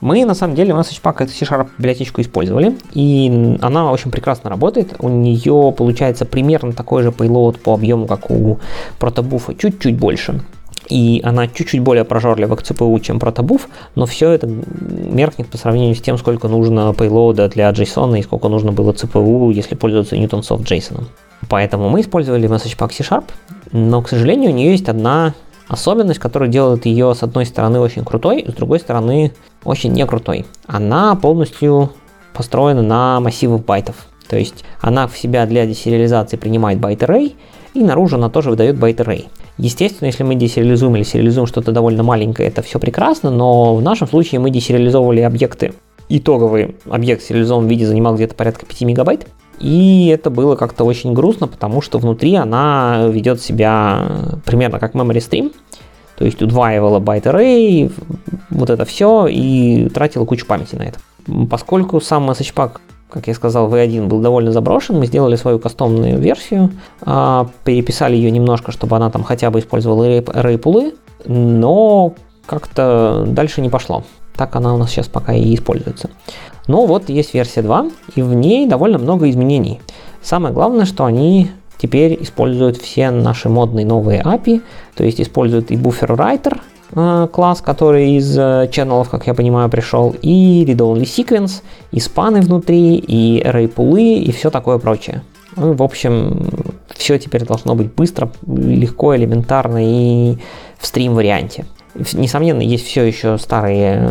Мы, на самом деле, MessagePack эту C-Sharp библиотечку использовали, и она очень прекрасно работает. У нее получается примерно такой же payload по объему, как у protobuf а, чуть-чуть больше. И она чуть-чуть более прожорлива к CPU, чем protobuf, но все это меркнет по сравнению с тем, сколько нужно payload для JSON и сколько нужно было CPU, если пользоваться Newtonsoft JSON. Поэтому мы использовали MessagePack C-Sharp, но, к сожалению, у нее есть одна особенность, которая делает ее, с одной стороны, очень крутой, с другой стороны, очень не крутой. Она полностью построена на массивах байтов. То есть она в себя для десериализации принимает byte array, и наружу она тоже выдает byte array. Естественно, если мы десериализуем или сериализуем что-то довольно маленькое, это все прекрасно, но в нашем случае мы десериализовывали объекты. Итоговый объект в сериализованном виде занимал где-то порядка 5 мегабайт. И это было как-то очень грустно, потому что внутри она ведет себя примерно как memory stream, то есть удваивала byte array, вот это все, и тратила кучу памяти на это. Поскольку сам message как я сказал, V1 был довольно заброшен, мы сделали свою кастомную версию, а, переписали ее немножко, чтобы она там хотя бы использовала array пулы, но как-то дальше не пошло. Так она у нас сейчас пока и используется. Но вот есть версия 2, и в ней довольно много изменений. Самое главное, что они теперь используют все наши модные новые API, то есть используют и Buffer Writer э, класс, который из э, channel, как я понимаю, пришел, и Read-Only Sequence, и спаны внутри, и array пулы, и все такое прочее. Ну, в общем, все теперь должно быть быстро, легко, элементарно и в стрим варианте. Несомненно, есть все еще старые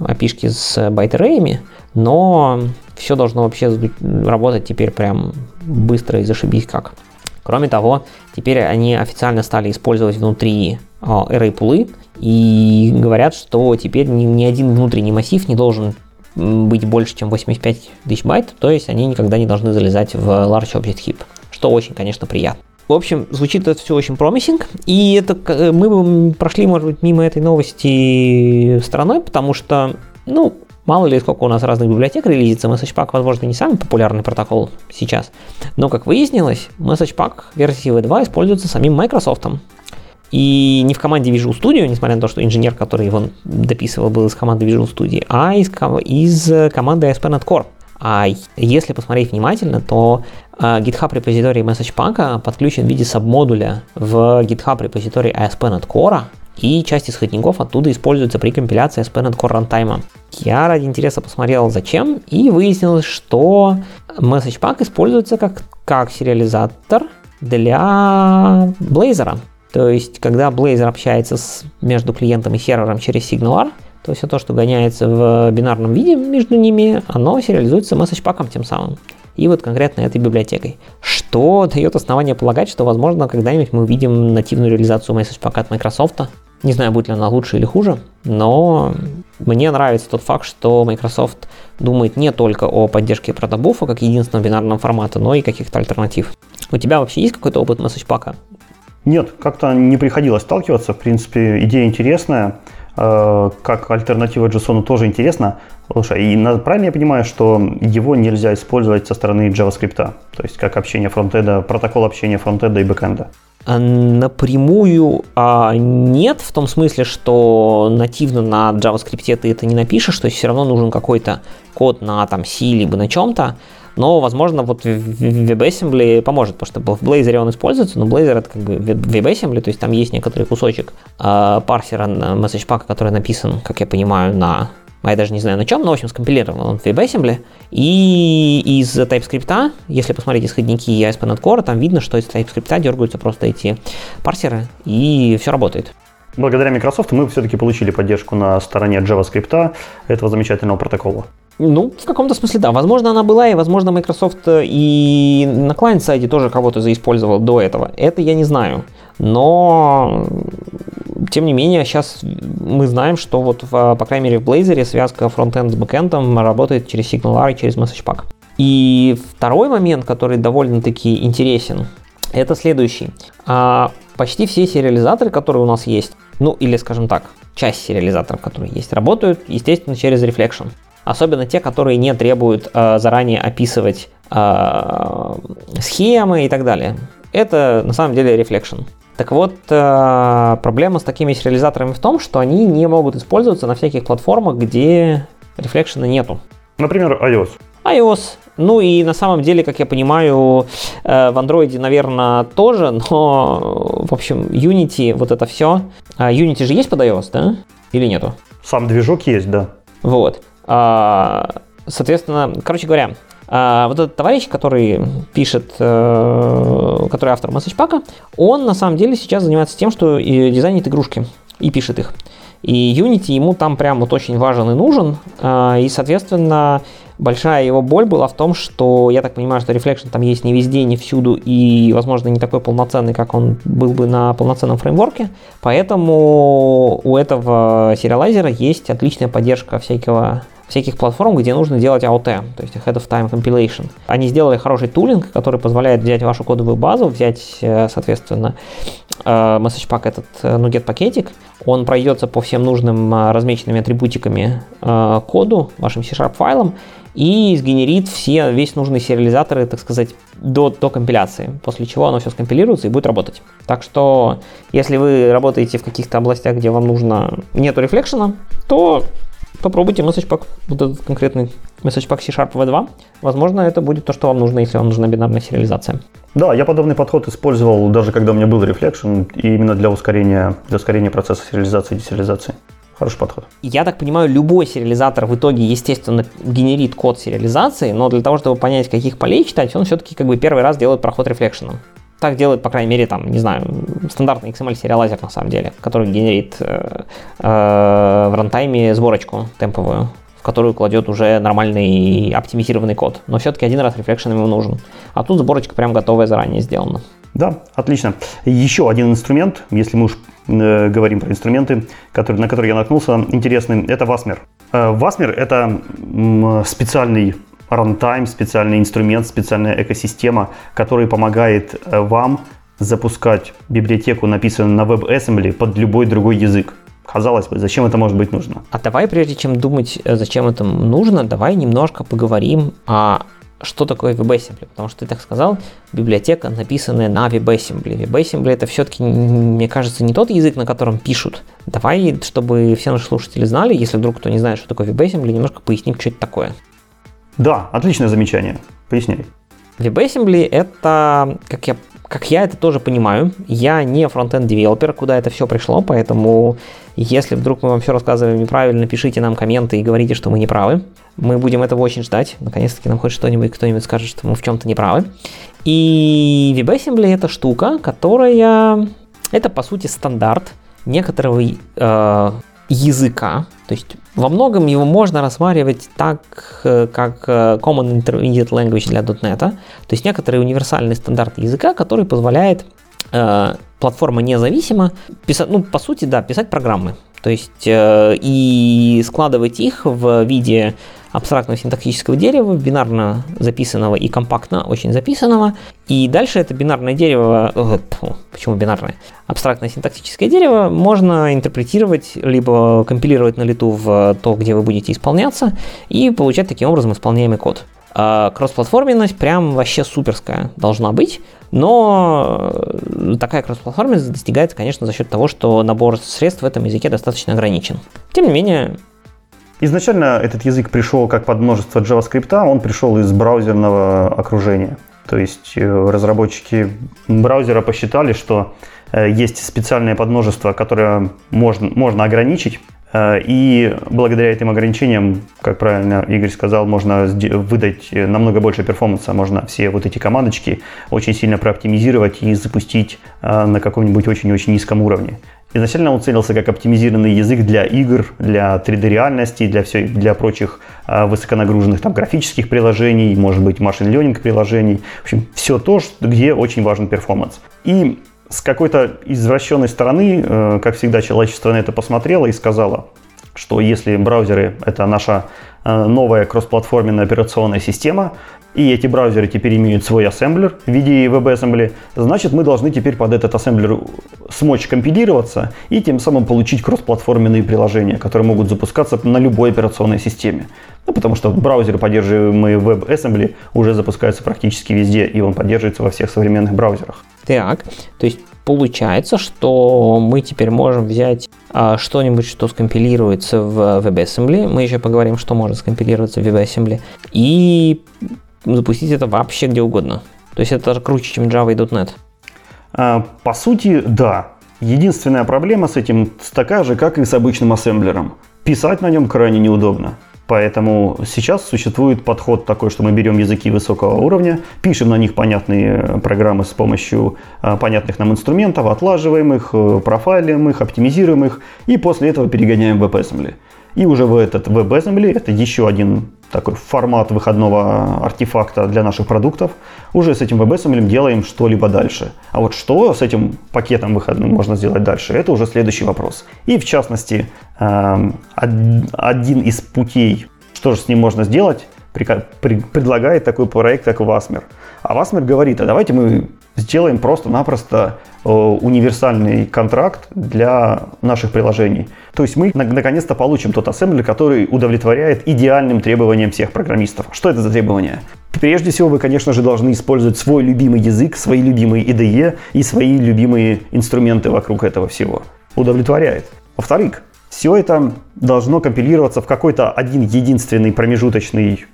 опишки э, с байт-арреями, но все должно вообще работать теперь прям быстро и зашибись как. Кроме того, теперь они официально стали использовать внутри array пулы и говорят, что теперь ни, ни один внутренний массив не должен быть больше, чем 85 тысяч байт, то есть они никогда не должны залезать в Large Object Heap, что очень, конечно, приятно. В общем, звучит это все очень промисинг, и это мы бы прошли, может быть, мимо этой новости стороной, потому что, ну, Мало ли, сколько у нас разных библиотек релизится, MessagePack, возможно, не самый популярный протокол сейчас. Но, как выяснилось, MessagePack версии V2 используется самим Microsoft. И не в команде Visual Studio, несмотря на то, что инженер, который его дописывал, был из команды Visual Studio, а из, из команды ASP.NET Core. А если посмотреть внимательно, то uh, GitHub репозиторий MessagePack подключен в виде сабмодуля в GitHub репозиторий ASP.NET Core, и часть исходников оттуда используется при компиляции ASP.NET Core Runtime. Я ради интереса посмотрел, зачем, и выяснилось, что MessagePack используется как, как сериализатор для Blazor. То есть, когда Blazor общается с, между клиентом и сервером через SignalR, то все то, что гоняется в бинарном виде между ними, оно сериализуется message тем самым. И вот конкретно этой библиотекой. Что дает основание полагать, что, возможно, когда-нибудь мы увидим нативную реализацию message от Microsoft. Не знаю, будет ли она лучше или хуже, но мне нравится тот факт, что Microsoft думает не только о поддержке протобуфа как единственного бинарного формата, но и каких-то альтернатив. У тебя вообще есть какой-то опыт message Нет, как-то не приходилось сталкиваться. В принципе, идея интересная. Э, как альтернатива JSON тоже интересно. Слушай, и правильно я понимаю, что его нельзя использовать со стороны JavaScript, то есть как общение фронтенда, протокол общения фронтенда и бэкенда? А, напрямую а, нет, в том смысле, что нативно на JavaScript ты это не напишешь, то есть все равно нужен какой-то код на там C либо на чем-то, но, возможно, вот WebAssembly поможет, потому что в Blazor он используется, но Blazor это как бы WebAssembly, то есть там есть некоторый кусочек э, парсера на MessagePack, который написан, как я понимаю, на а я даже не знаю на чем, но, в общем, скомпилирован он в WebAssembly. И из TypeScript, если посмотреть исходники ASP.NET Core, там видно, что из TypeScript дергаются просто эти парсеры, и все работает. Благодаря Microsoft мы все-таки получили поддержку на стороне JavaScript этого замечательного протокола. Ну, в каком-то смысле, да. Возможно, она была, и, возможно, Microsoft и на клиент-сайде тоже кого-то заиспользовал до этого. Это я не знаю. Но, тем не менее, сейчас мы знаем, что вот, в, по крайней мере, в Blazor связка фронтенд с бэкэндом работает через SignalR и через MessagePack. И второй момент, который довольно-таки интересен, это следующий. А, почти все сериализаторы, которые у нас есть, ну или, скажем так, часть сериализаторов, которые есть, работают, естественно, через Reflection особенно те, которые не требуют э, заранее описывать э, схемы и так далее. Это на самом деле Reflection. Так вот, э, проблема с такими сериализаторами в том, что они не могут использоваться на всяких платформах, где рефлекшена нету. Например, iOS. iOS. Ну и на самом деле, как я понимаю, э, в Android, наверное, тоже, но, в общем, Unity, вот это все. А Unity же есть под iOS, да? Или нету? Сам движок есть, да. Вот. А, соответственно, короче говоря, а, вот этот товарищ, который пишет, э, который автор MessagePack, он на самом деле сейчас занимается тем, что дизайнит игрушки и пишет их. И Unity ему там прям вот очень важен и нужен, а, и, соответственно, большая его боль была в том, что, я так понимаю, что Reflection там есть не везде, не всюду, и, возможно, не такой полноценный, как он был бы на полноценном фреймворке, поэтому у этого сериалайзера есть отличная поддержка всякого всяких платформ, где нужно делать AOT, то есть Ahead of Time Compilation. Они сделали хороший тулинг, который позволяет взять вашу кодовую базу, взять, э, соответственно, э, MessagePack этот э, NuGet пакетик, он пройдется по всем нужным размеченными атрибутиками коду, вашим C-Sharp файлам, и сгенерит все, весь нужный сериализатор, так сказать, до, до компиляции, после чего оно все скомпилируется и будет работать. Так что, если вы работаете в каких-то областях, где вам нужно нету рефлекшена, то попробуйте MessagePack, вот этот конкретный MessagePack C-Sharp V2. Возможно, это будет то, что вам нужно, если вам нужна бинарная сериализация. Да, я подобный подход использовал даже когда у меня был Reflection, именно для ускорения, для ускорения процесса сериализации и десериализации. Хороший подход. Я так понимаю, любой сериализатор в итоге, естественно, генерит код сериализации, но для того, чтобы понять, каких полей читать, он все-таки как бы первый раз делает проход рефлекшена. Так делает, по крайней мере, там, не знаю, стандартный XML serializer на самом деле, который генерит э, э, в рантайме сборочку темповую, в которую кладет уже нормальный оптимизированный код. Но все-таки один раз reflection ему нужен. А тут сборочка прям готовая заранее сделана. Да, отлично. Еще один инструмент, если мы уж э, говорим про инструменты, который, на которые я наткнулся, интересный, это Wasmer. Э, Wasmer это м, специальный runtime, специальный инструмент, специальная экосистема, который помогает э, вам запускать библиотеку, написанную на WebAssembly под любой другой язык. казалось бы, зачем это может быть нужно? А давай, прежде чем думать, э, зачем это нужно, давай немножко поговорим о что такое WebAssembly, потому что ты так сказал, библиотека, написанная на WebAssembly. WebAssembly это все-таки, мне кажется, не тот язык, на котором пишут. Давай, чтобы все наши слушатели знали, если вдруг кто не знает, что такое WebAssembly, немножко поясним, что это такое. Да, отличное замечание. Поясняй. WebAssembly это, как я как я это тоже понимаю, я не фронтенд девелопер, куда это все пришло, поэтому если вдруг мы вам все рассказываем неправильно, пишите нам комменты и говорите, что мы не правы. Мы будем этого очень ждать. Наконец-таки нам хоть что-нибудь кто-нибудь скажет, что мы в чем-то не правы. И WebAssembly это штука, которая... Это, по сути, стандарт некоторого э, языка. То есть во многом его можно рассматривать так, э, как э, Common Intermediate Language для .NET. То есть некоторый универсальный стандарт языка, который позволяет э, платформа независимо писать, ну, по сути, да, писать программы. То есть э, и складывать их в виде абстрактного синтаксического дерева, бинарно записанного и компактно очень записанного. И дальше это бинарное дерево, э, почему бинарное? Абстрактное синтаксическое дерево можно интерпретировать, либо компилировать на лету в то, где вы будете исполняться, и получать таким образом исполняемый код. А кроссплатформенность прям вообще суперская должна быть, но э, такая кроссплатформенность достигается, конечно, за счет того, что набор средств в этом языке достаточно ограничен. Тем не менее, Изначально этот язык пришел как под множество JavaScript, он пришел из браузерного окружения. То есть э, разработчики браузера посчитали, что э, есть специальное подмножество, которое можно, можно ограничить, э, и благодаря этим ограничениям, как правильно Игорь сказал, можно выдать намного больше перформанса, можно все вот эти командочки очень сильно прооптимизировать и запустить на каком-нибудь очень-очень низком уровне. Изначально он целился как оптимизированный язык для игр, для 3D-реальности, для, все, для прочих э, высоконагруженных там, графических приложений, может быть, машин learning приложений. В общем, все то, где очень важен перформанс. И с какой-то извращенной стороны, э, как всегда, человечество на это посмотрело и сказало, что если браузеры — это наша э, новая кроссплатформенная операционная система, и эти браузеры теперь имеют свой ассемблер в виде WebAssembly, значит мы должны теперь под этот ассемблер смочь компилироваться и тем самым получить кроссплатформенные приложения, которые могут запускаться на любой операционной системе. Ну, потому что браузеры, поддерживаемые WebAssembly, уже запускаются практически везде, и он поддерживается во всех современных браузерах. Так, то есть получается, что мы теперь можем взять а, что-нибудь, что скомпилируется в WebAssembly, мы еще поговорим, что может скомпилироваться в WebAssembly, и запустить это вообще где угодно. То есть это даже круче, чем Java и .NET. А, по сути, да. Единственная проблема с этим такая же, как и с обычным ассемблером. Писать на нем крайне неудобно. Поэтому сейчас существует подход такой, что мы берем языки высокого уровня, пишем на них понятные программы с помощью а, понятных нам инструментов, отлаживаем их, э, профайлим их, оптимизируем их и после этого перегоняем в WebAssembly. И уже в этот WebAssembly, это еще один такой формат выходного артефакта для наших продуктов, уже с этим WebAssembly делаем что-либо дальше. А вот что с этим пакетом выходным можно сделать дальше, это уже следующий вопрос. И в частности, эм, один из путей, что же с ним можно сделать, предлагает такой проект, как Wasmer. А Wasmer говорит, а давайте мы сделаем просто-напросто э, универсальный контракт для наших приложений. То есть мы наконец-то получим тот ассемблер, который удовлетворяет идеальным требованиям всех программистов. Что это за требования? Прежде всего, вы, конечно же, должны использовать свой любимый язык, свои любимые IDE и свои любимые инструменты вокруг этого всего. Удовлетворяет. Во-вторых, все это должно компилироваться в какой-то один единственный промежуточный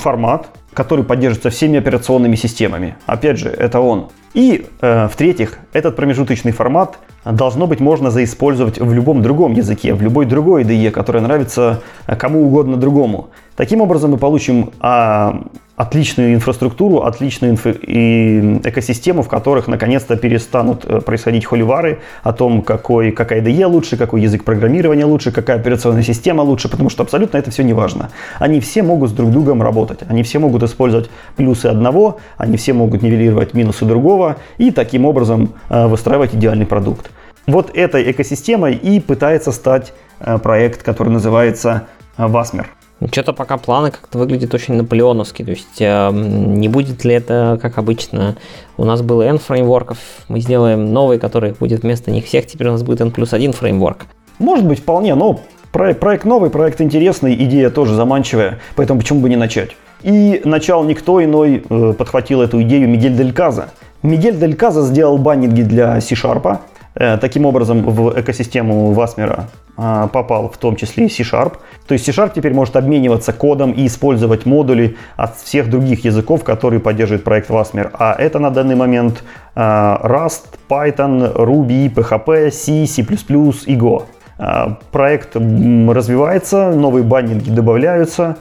формат, который поддерживается всеми операционными системами. Опять же, это он. И, э, в-третьих, этот промежуточный формат должно быть можно заиспользовать в любом другом языке, в любой другой IDE, которая нравится э, кому угодно другому. Таким образом мы получим а, отличную инфраструктуру, отличную инфо- и экосистему, в которых наконец-то перестанут э, происходить холивары о том, какой, какая IDE лучше, какой язык программирования лучше, какая операционная система лучше, потому что абсолютно это все не важно. Они все могут с друг другом работать, они все могут использовать плюсы одного, они все могут нивелировать минусы другого и таким образом э, выстраивать идеальный продукт. Вот этой экосистемой и пытается стать э, проект, который называется Wasmer. Что-то пока планы как-то выглядят очень наполеоновски. То есть э, не будет ли это, как обычно, у нас было N фреймворков, мы сделаем новый, который будет вместо них всех, теперь у нас будет N плюс один фреймворк. Может быть, вполне, но проект, проект новый, проект интересный, идея тоже заманчивая, поэтому почему бы не начать? И начал никто иной, э, подхватил эту идею Мигель Дель Каза. Мигель Дель Каза сделал баннинги для C-Sharp, таким образом в экосистему Васмера э, попал в том числе и C-Sharp. То есть C-Sharp теперь может обмениваться кодом и использовать модули от всех других языков, которые поддерживает проект Wasmer. А это на данный момент э, Rust, Python, Ruby, PHP, C, C++ и Go. Э, проект развивается, новые баннинги добавляются.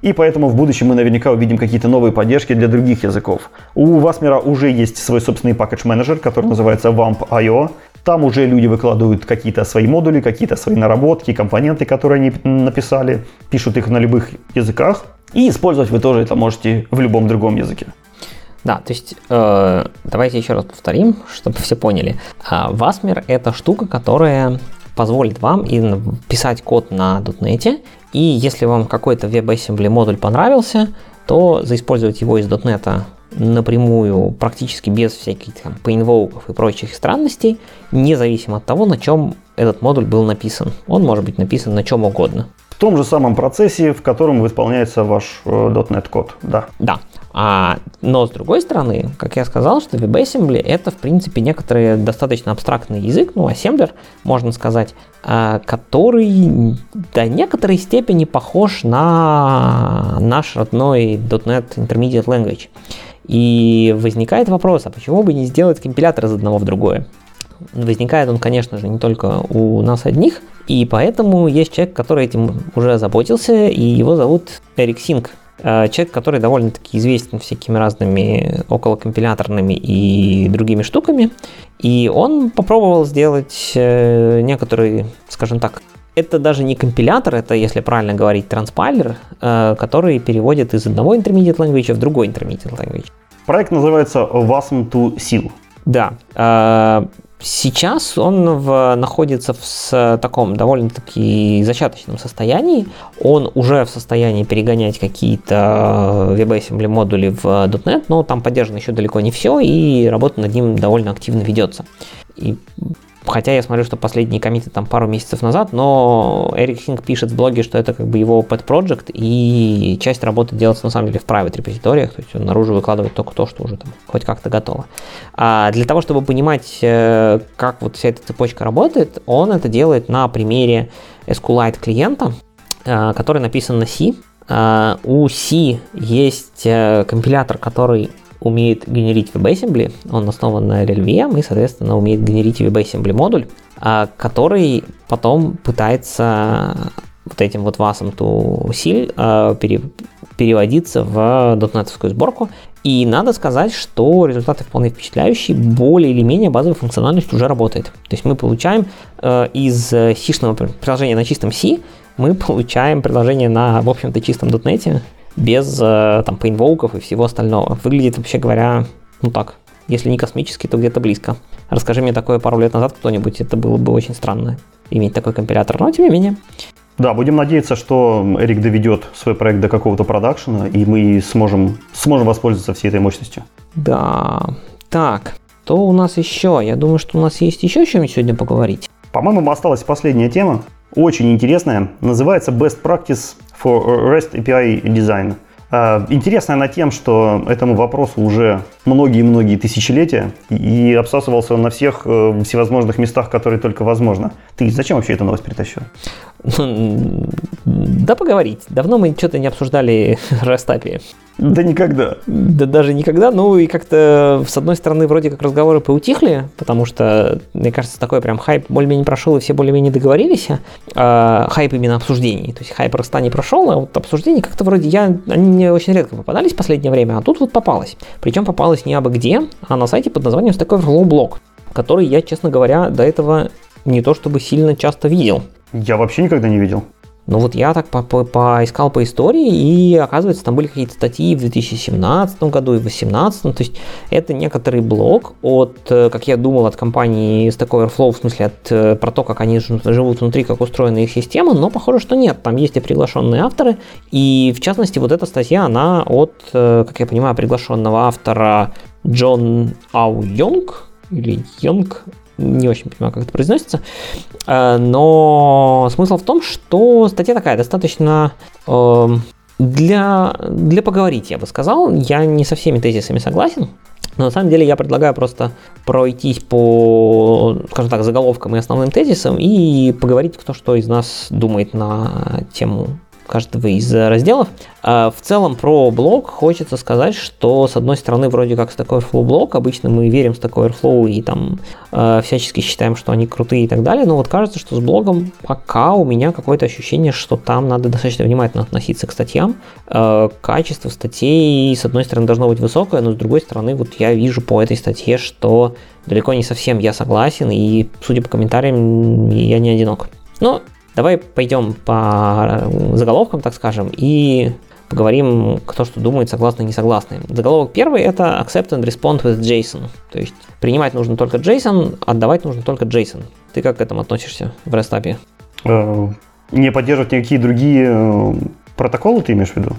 И поэтому в будущем мы наверняка увидим какие-то новые поддержки для других языков. У Wasmer уже есть свой собственный пакет менеджер, который называется WAMP.io. Там уже люди выкладывают какие-то свои модули, какие-то свои наработки, компоненты, которые они написали, пишут их на любых языках. И использовать вы тоже это можете в любом другом языке. Да, то есть э, давайте еще раз повторим, чтобы все поняли. Wasmer это штука, которая позволит вам писать код на .NET, и если вам какой-то WebAssembly модуль понравился, то заиспользовать его из .NET напрямую, практически без всяких там painvoke и прочих странностей, независимо от того, на чем этот модуль был написан. Он может быть написан на чем угодно. В том же самом процессе, в котором исполняется ваш э, .NET код, да. Да. А, но с другой стороны, как я сказал, что WebAssembly это в принципе некоторый достаточно абстрактный язык, ну ассемблер, можно сказать, а, который до некоторой степени похож на наш родной .NET Intermediate Language. И возникает вопрос, а почему бы не сделать компилятор из одного в другое? Возникает он, конечно же, не только у нас одних, и поэтому есть человек, который этим уже озаботился, и его зовут Эрик Синг. Э, человек, который довольно-таки известен всякими разными околокомпиляторными и другими штуками. И он попробовал сделать э, некоторые, скажем так, это даже не компилятор, это, если правильно говорить, транспайлер, э, который переводит из одного intermediate language в другой intermediate language. Проект называется Wasm to Seal. Да. Сейчас он в, находится в таком довольно-таки зачаточном состоянии. Он уже в состоянии перегонять какие-то WebAssembly модули в .NET, но там поддержано еще далеко не все, и работа над ним довольно активно ведется. И Хотя я смотрю, что последние комиты там пару месяцев назад, но Эрик Хинг пишет в блоге, что это как бы его pet project, и часть работы делается на самом деле в private репозиториях, то есть он наружу выкладывает только то, что уже там хоть как-то готово. А для того, чтобы понимать, э, как вот вся эта цепочка работает, он это делает на примере SQLite клиента, э, который написан на C. Э, у C есть компилятор, который умеет генерить WebAssembly, он основан на LLVM и, соответственно, умеет генерить WebAssembly модуль, а, который потом пытается вот этим вот васом to SIL а, переводиться в дотнетовскую сборку. И надо сказать, что результаты вполне впечатляющие, более или менее базовая функциональность уже работает. То есть мы получаем э, из C-шного приложения на чистом C, мы получаем приложение на, в общем-то, чистом .NET, без э, там пейнволков и всего остального. Выглядит, вообще говоря, ну так, если не космически, то где-то близко. Расскажи мне такое пару лет назад кто-нибудь, это было бы очень странно, иметь такой компилятор, но тем не менее. Да, будем надеяться, что Эрик доведет свой проект до какого-то продакшена, и мы сможем, сможем воспользоваться всей этой мощностью. Да, так, то у нас еще? Я думаю, что у нас есть еще чем сегодня поговорить. По-моему, осталась последняя тема, очень интересная, называется Best Practice for REST API Design. А, интересная она тем, что этому вопросу уже многие-многие тысячелетия, и обсасывался он на всех э, всевозможных местах, которые только возможно. Ты зачем вообще эту новость притащил? Да поговорить. Давно мы что-то не обсуждали API. Да никогда. Да даже никогда. Ну и как-то, с одной стороны, вроде как разговоры поутихли, потому что, мне кажется, такой прям хайп более-менее прошел, и все более-менее договорились. А, хайп именно обсуждений. То есть хайп роста не прошел, а вот обсуждения как-то вроде я, они мне очень редко попадались в последнее время, а тут вот попалось. Причем попалось не абы где, а на сайте под названием Stack Overflow Blog, который я, честно говоря, до этого не то чтобы сильно часто видел. Я вообще никогда не видел. Ну вот я так по -по поискал по истории, и оказывается, там были какие-то статьи в 2017 году и в 2018. То есть это некоторый блок от, э, как я думал, от компании Stack Overflow, в смысле от, э, про то, как они живут внутри, как устроена их система, но похоже, что нет. Там есть и приглашенные авторы, и в частности вот эта статья, она от, э, как я понимаю, приглашенного автора Джон Ау Йонг, или Йонг, не очень понимаю, как это произносится. Э, но смысл в том, что статья такая достаточно эм, для, для поговорить, я бы сказал. Я не со всеми тезисами согласен. Но на самом деле я предлагаю просто пройтись по, скажем так, заголовкам и основным тезисам и поговорить, кто что из нас думает на тему каждого из разделов. А в целом про блог хочется сказать, что с одной стороны вроде как Stack Overflow блог, обычно мы верим в Stack Overflow и там э, всячески считаем, что они крутые и так далее, но вот кажется, что с блогом пока у меня какое-то ощущение, что там надо достаточно внимательно относиться к статьям. Э, качество статей с одной стороны должно быть высокое, но с другой стороны вот я вижу по этой статье, что далеко не совсем я согласен, и судя по комментариям, я не одинок. Но Давай пойдем по заголовкам, так скажем, и поговорим, кто что думает, согласны не согласны. Заголовок первый – это accept and respond with JSON. То есть принимать нужно только JSON, отдавать нужно только JSON. Ты как к этому относишься в REST API? Э, не поддерживать никакие другие э, протоколы, ты имеешь в виду?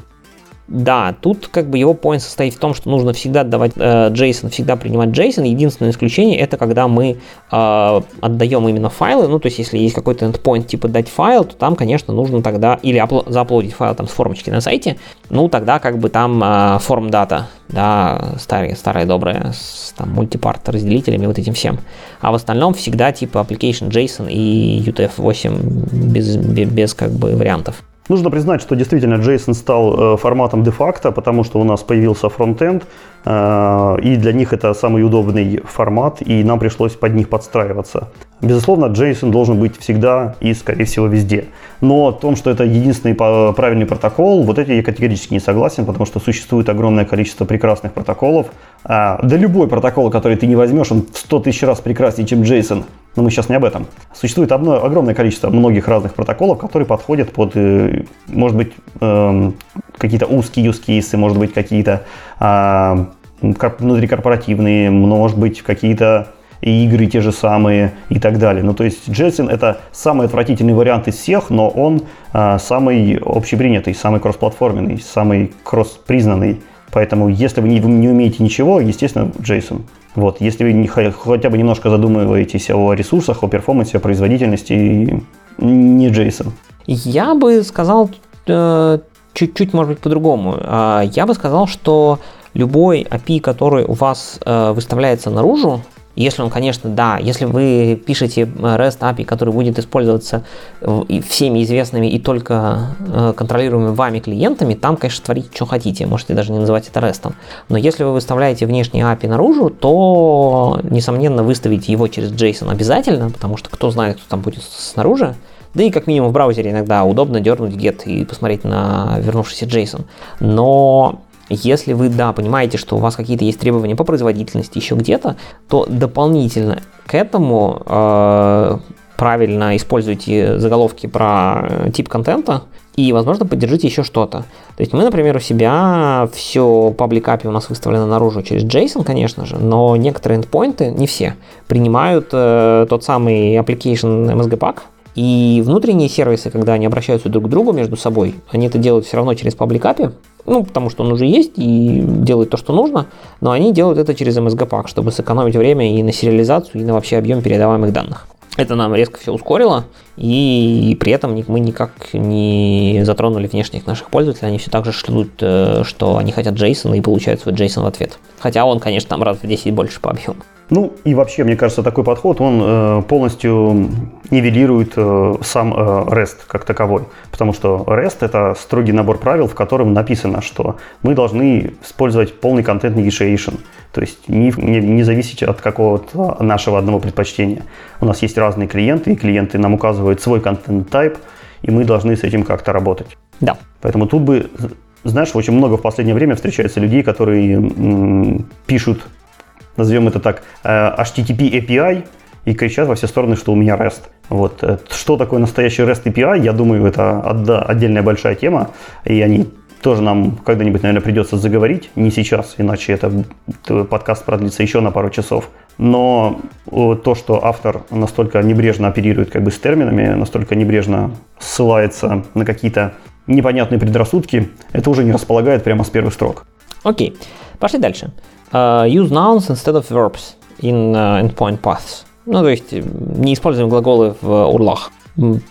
Да, тут как бы его point состоит в том, что нужно всегда отдавать э, JSON, всегда принимать JSON. Единственное исключение это когда мы э, отдаем именно файлы. Ну, то есть, если есть какой-то endpoint типа дать файл, то там, конечно, нужно тогда или апл- заплодить файл там с формочки на сайте. Ну, тогда как бы там э, форм дата, да, старая, старая добрая, с там мультипарт разделителями, вот этим всем. А в остальном всегда типа application JSON и UTF-8 без, без, без как бы вариантов. Нужно признать, что действительно JSON стал э, форматом де-факто, потому что у нас появился фронтенд, э, и для них это самый удобный формат, и нам пришлось под них подстраиваться. Безусловно, JSON должен быть всегда и, скорее всего, везде. Но о том, что это единственный правильный протокол, вот это я категорически не согласен, потому что существует огромное количество прекрасных протоколов. А, да любой протокол, который ты не возьмешь, он в 100 тысяч раз прекраснее, чем JSON. Но мы сейчас не об этом. Существует одно, огромное количество многих разных протоколов, которые подходят под, э, может быть, эм, какие-то узкие use cases, может быть, какие-то а, внутрикорпоративные, может быть, какие-то игры те же самые и так далее. Ну, то есть JSON это самый отвратительный вариант из всех, но он а, самый общепринятый, самый кроссплатформенный, самый кросс-признанный. Поэтому, если вы не, не умеете ничего, естественно, JSON. Вот, если вы не, хотя бы немножко задумываетесь о ресурсах, о перформансе, о производительности, не JSON. Я бы сказал э, чуть-чуть, может быть, по-другому. А, я бы сказал, что любой API, который у вас э, выставляется наружу, если он, конечно, да, если вы пишете REST API, который будет использоваться всеми известными и только э, контролируемыми вами клиентами, там, конечно, творите, что хотите, можете даже не называть это REST. Но если вы выставляете внешний API наружу, то, несомненно, выставите его через JSON обязательно, потому что кто знает, кто там будет снаружи, да и как минимум в браузере иногда удобно дернуть get и посмотреть на вернувшийся JSON. Но если вы, да, понимаете, что у вас какие-то есть требования по производительности еще где-то, то дополнительно к этому э, правильно используйте заголовки про тип контента и, возможно, поддержите еще что-то. То есть мы, например, у себя все API у нас выставлено наружу через JSON, конечно же, но некоторые endpoints, не все, принимают э, тот самый application MSG Pack, и внутренние сервисы, когда они обращаются друг к другу между собой, они это делают все равно через API, ну, потому что он уже есть и делает то, что нужно, но они делают это через MSG Pack, чтобы сэкономить время и на сериализацию, и на вообще объем передаваемых данных. Это нам резко все ускорило, и при этом мы никак не затронули внешних наших пользователей. Они все так же шлют, э, что они хотят JSON и получают свой JSON в ответ. Хотя он, конечно, там раз в 10 больше по объему. Ну и вообще, мне кажется, такой подход, он э, полностью нивелирует э, сам э, REST как таковой. Потому что REST — это строгий набор правил, в котором написано, что мы должны использовать полный контент negotiation. То есть не, не, не зависеть от какого-то нашего одного предпочтения. У нас есть разные клиенты, и клиенты нам указывают свой контент-тайп, и мы должны с этим как-то работать. Да. Поэтому тут бы, знаешь, очень много в последнее время встречается людей, которые м, пишут назовем это так, э, HTTP API, и кричат во все стороны, что у меня REST. Вот. Э, что такое настоящий REST API, я думаю, это отдельная большая тема, и они тоже нам когда-нибудь, наверное, придется заговорить, не сейчас, иначе это подкаст продлится еще на пару часов. Но то, что автор настолько небрежно оперирует как бы с терминами, настолько небрежно ссылается на какие-то непонятные предрассудки, это уже не располагает прямо с первых строк. Окей, пошли дальше. Uh, use nouns instead of verbs in uh, endpoint paths. Ну, то есть не используем глаголы в урлах.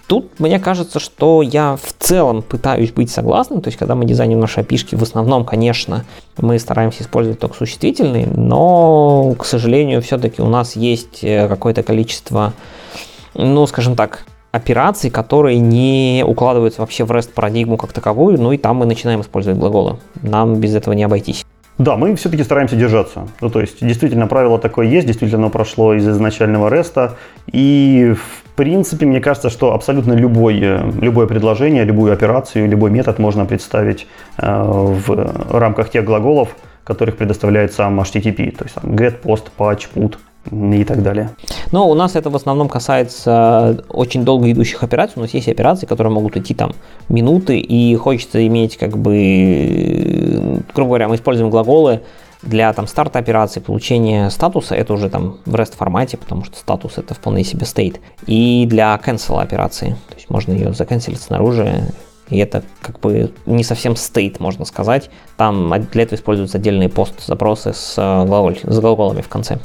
Тут мне кажется, что я в целом пытаюсь быть согласным, то есть когда мы дизайним наши опишки, в основном, конечно, мы стараемся использовать только существительные, но, к сожалению, все-таки у нас есть э, какое-то количество, ну, скажем так, операций, которые не укладываются вообще в REST парадигму как таковую, ну и там мы начинаем использовать глаголы. Нам без этого не обойтись. Да, мы все-таки стараемся держаться. Ну, то есть, действительно, правило такое есть, действительно прошло из изначального реста. И, в принципе, мне кажется, что абсолютно любой, э, любое предложение, любую операцию, любой метод можно представить э, в рамках тех глаголов, которых предоставляет сам HTTP. То есть, там, get, post, patch, put и так далее. Но у нас это в основном касается очень долго идущих операций. У нас есть операции, которые могут идти там минуты, и хочется иметь как бы, грубо говоря, мы используем глаголы для там старта операции, получения статуса, это уже там в REST формате, потому что статус это вполне себе state. И для cancel операции, то есть можно ее заканцелить снаружи, и это как бы не совсем state, можно сказать. Там для этого используются отдельные пост-запросы с, э, с глаголами в конце.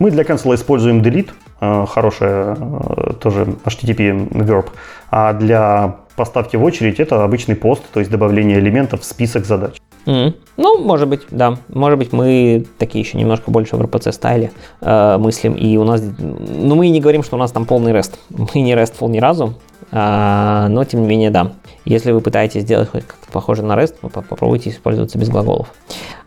Мы для cancel используем delete, э, хорошая э, тоже HTTP verb, а для поставки в очередь это обычный пост, то есть добавление элементов в список задач. Mm. Ну, может быть, да. Может быть, мы такие еще немножко больше в RPC стайле э, мыслим, и у нас... Ну, мы не говорим, что у нас там полный REST. Мы не RESTful ни разу, но, тем не менее, да. Если вы пытаетесь сделать хоть как-то похоже на REST, попробуйте использоваться без глаголов.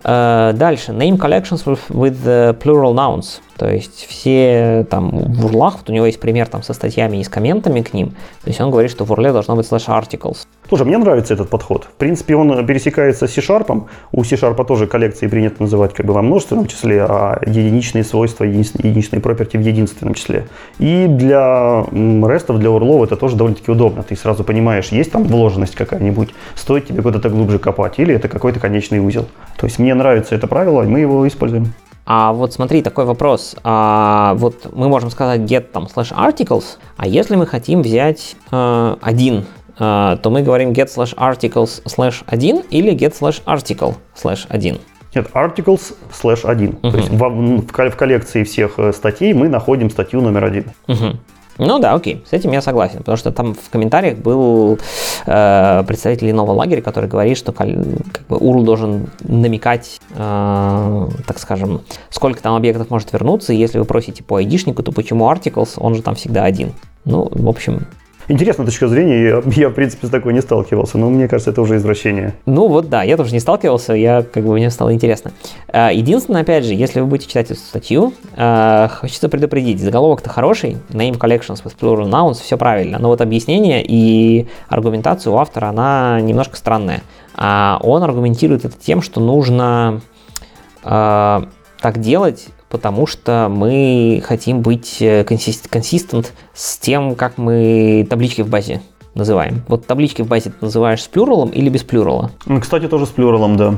Э, дальше. Name collections with, with plural nouns. То есть все там в урлах, вот у него есть пример там со статьями и с комментами к ним. То есть он говорит, что в урле должно быть slash articles. Слушай, мне нравится этот подход. В принципе, он пересекается с C-Sharp. У C-Sharp тоже коллекции принято называть как бы во множественном числе, а единичные свойства, единичные property в единственном числе. И для рестов, для урлов это тоже довольно-таки удобно. Ты сразу понимаешь, есть там вложенность какая-нибудь, стоит тебе куда-то глубже копать, или это какой-то конечный узел. То есть мне нравится это правило, и мы его используем. А вот смотри, такой вопрос. А, вот мы можем сказать get там slash articles, а если мы хотим взять э, один, то мы говорим get slash articles slash 1 или get slash article slash 1. Нет, articles slash 1. Uh-huh. То есть в, в, в коллекции всех э, статей мы находим статью номер один. Uh-huh. Ну да, окей, с этим я согласен, потому что там в комментариях был э, представитель иного лагеря, который говорит, что как бы, URL должен намекать, э, так скажем, сколько там объектов может вернуться, и если вы просите по айдишнику, то почему articles, он же там всегда один. Ну, в общем, Интересная точка зрения, я, я, в принципе, с такой не сталкивался, но мне кажется, это уже извращение. Ну вот да, я тоже не сталкивался, я как бы мне стало интересно. А, единственное, опять же, если вы будете читать эту статью, а, хочется предупредить, заголовок-то хороший, name collections with plural nouns, все правильно, но вот объяснение и аргументация у автора, она немножко странная. А он аргументирует это тем, что нужно так делать потому что мы хотим быть э, консистент с тем, как мы таблички в базе называем. Вот таблички в базе ты называешь с плюралом или без плюрала? Кстати, тоже с плюралом, да.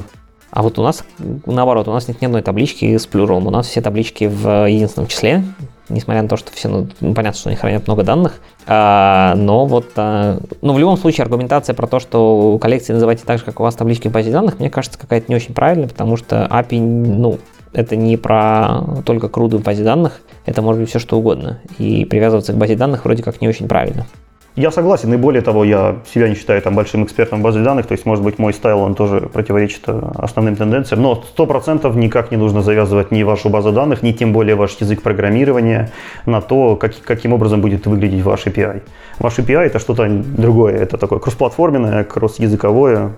А вот у нас, наоборот, у нас нет ни одной таблички с плюралом. У нас все таблички в единственном числе, несмотря на то, что все, ну, понятно, что они хранят много данных. А, но вот, а, ну, в любом случае, аргументация про то, что коллекции называйте так же, как у вас таблички в базе данных, мне кажется, какая-то не очень правильная, потому что API, ну, это не про только круду в базе данных, это может быть все что угодно. И привязываться к базе данных вроде как не очень правильно. Я согласен, и более того, я себя не считаю там большим экспертом в базе данных, то есть, может быть, мой стайл, он тоже противоречит э, основным тенденциям, но 100% никак не нужно завязывать ни вашу базу данных, ни тем более ваш язык программирования на то, как, каким образом будет выглядеть ваш API. Ваш API это что-то другое, это такое кроссплатформенное, кросс-языковое,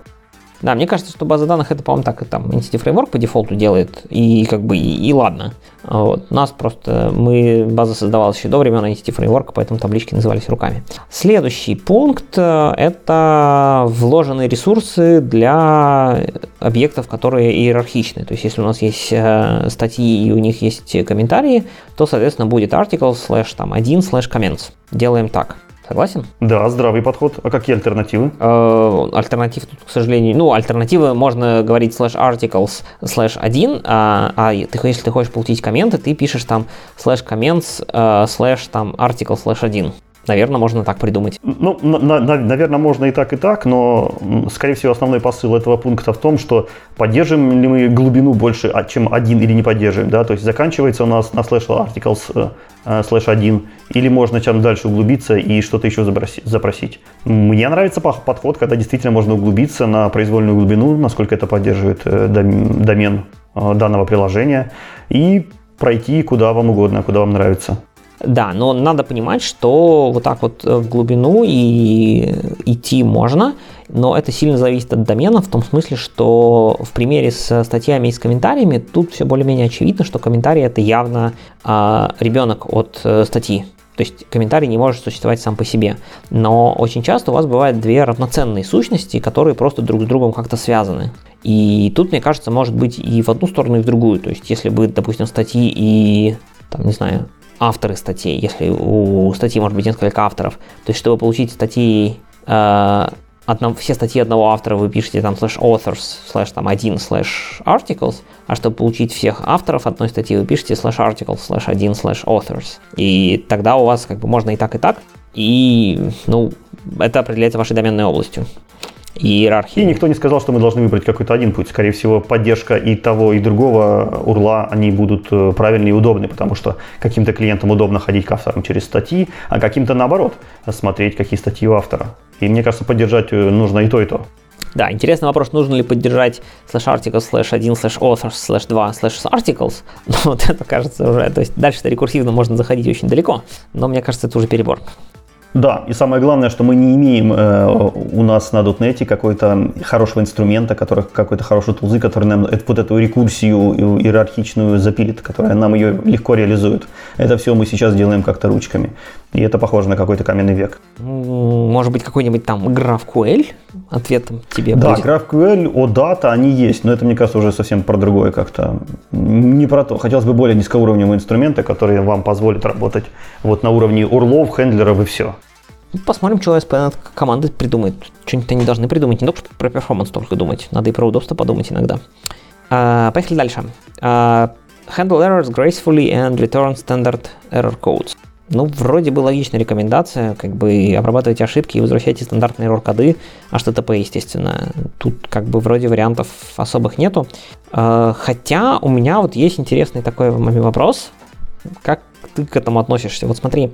да, мне кажется, что база данных это, по-моему, так и там Entity Framework по дефолту делает, и как бы и, и ладно. Вот. Нас просто, мы, база создавалась еще до времен Entity Framework, поэтому таблички назывались руками. Следующий пункт э, – это вложенные ресурсы для объектов, которые иерархичны. То есть, если у нас есть э, статьи и у них есть комментарии, то, соответственно, будет article slash там 1 slash comments. Делаем так. Согласен? Да, здравый подход. А какие альтернативы? Э, альтернатив тут, к сожалению, ну, альтернативы можно говорить slash articles slash 1, а, а ты, если ты хочешь получить комменты, ты пишешь там slash comments э, slash там article slash 1. Наверное, можно так придумать. Ну, на, на, наверное, можно и так, и так, но, скорее всего, основной посыл этого пункта в том, что поддерживаем ли мы глубину больше, а, чем один или не поддерживаем, да, то есть заканчивается у нас на slash articles э, slash 1, или можно чем дальше углубиться и что-то еще запросить. Мне нравится подход, когда действительно можно углубиться на произвольную глубину, насколько это поддерживает э, домен данного приложения, и пройти куда вам угодно, куда вам нравится. Да, но надо понимать, что вот так вот в глубину и идти можно, но это сильно зависит от домена, в том смысле, что в примере с статьями и с комментариями тут все более-менее очевидно, что комментарий это явно а, ребенок от а, статьи. То есть комментарий не может существовать сам по себе. Но очень часто у вас бывают две равноценные сущности, которые просто друг с другом как-то связаны. И тут, мне кажется, может быть и в одну сторону, и в другую. То есть, если бы, допустим, статьи и, там, не знаю, авторы статей, если у статьи может быть несколько авторов, то есть, чтобы получить статьи, э, одно, все статьи одного автора вы пишете там slash authors, slash там один slash articles, а чтобы получить всех авторов одной статьи, вы пишете slash articles, slash один slash authors. И тогда у вас как бы можно и так, и так. И, ну, это определяется вашей доменной областью иерархии. И никто не сказал, что мы должны выбрать какой-то один путь. Скорее всего, поддержка и того, и другого урла, они будут э, правильные и удобны, потому что каким-то клиентам удобно ходить к авторам через статьи, а каким-то наоборот, смотреть, какие статьи у автора. И мне кажется, поддержать э, нужно и то, и то. Да, интересный вопрос, нужно ли поддержать slash articles, slash 1, slash authors, slash 2, slash articles. Ну, вот это кажется уже, то есть дальше-то рекурсивно можно заходить очень далеко, но мне кажется, это уже перебор. Да, и самое главное, что мы не имеем э, у нас на .NET какой-то хорошего инструмента, который, какой-то хороший тулзы, который нам вот эту рекурсию иерархичную запилит, которая нам ее легко реализует. Это все мы сейчас делаем как-то ручками. И это похоже на какой-то каменный век. Может быть, какой-нибудь там GraphQL ответом тебе да, будет? Да, GraphQL, OData, они есть, но это, мне кажется, уже совсем про другое как-то. Не про то. Хотелось бы более низкоуровневого инструмента, который вам позволит работать вот на уровне урлов, хендлеров и все. Ну, посмотрим, что SPN команды придумает. Что-нибудь они должны придумать. Не только про перформанс только думать, надо и про удобство подумать иногда. А, поехали дальше. А, handle errors gracefully and return standard error codes. Ну, вроде бы логичная рекомендация, как бы обрабатывайте ошибки и возвращайте стандартные error-коды, HTTP, естественно. Тут как бы вроде вариантов особых нету. А, хотя у меня вот есть интересный такой вопрос. Как ты к этому относишься? Вот смотри,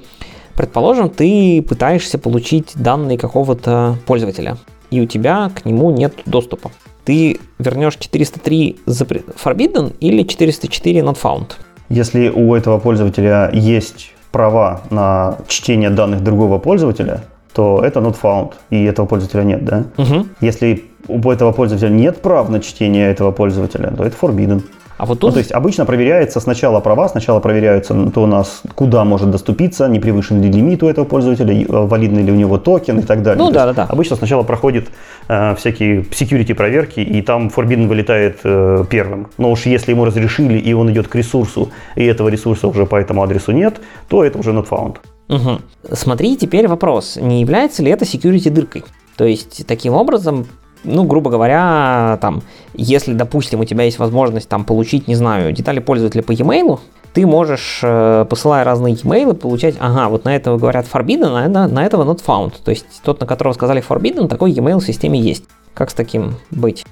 предположим, ты пытаешься получить данные какого-то пользователя, и у тебя к нему нет доступа. Ты вернешь 403 forbidden или 404 not found? Если у этого пользователя есть права на чтение данных другого пользователя, то это not found, и этого пользователя нет, да? Угу. Если у этого пользователя нет прав на чтение этого пользователя, то это forbidden. А вот тут... ну, то есть обычно проверяется сначала права, сначала проверяются то у нас, куда может доступиться, не превышен ли лимит у этого пользователя, э, валидный ли у него токен и так далее. Ну да, да, да. Обычно сначала проходит э, всякие security проверки, и там Forbidden вылетает э, первым. Но уж если ему разрешили, и он идет к ресурсу, и этого ресурса уже по этому адресу нет, то это уже not found. Угу. Смотри, теперь вопрос, не является ли это security дыркой? То есть, таким образом, ну, грубо говоря, там, если, допустим, у тебя есть возможность там получить, не знаю, детали пользователя по e-mail, ты можешь, э, посылая разные e-mail, получать, ага, вот на этого говорят forbidden, а на, на этого not found. То есть тот, на которого сказали forbidden, такой e-mail в системе есть. Как с таким быть?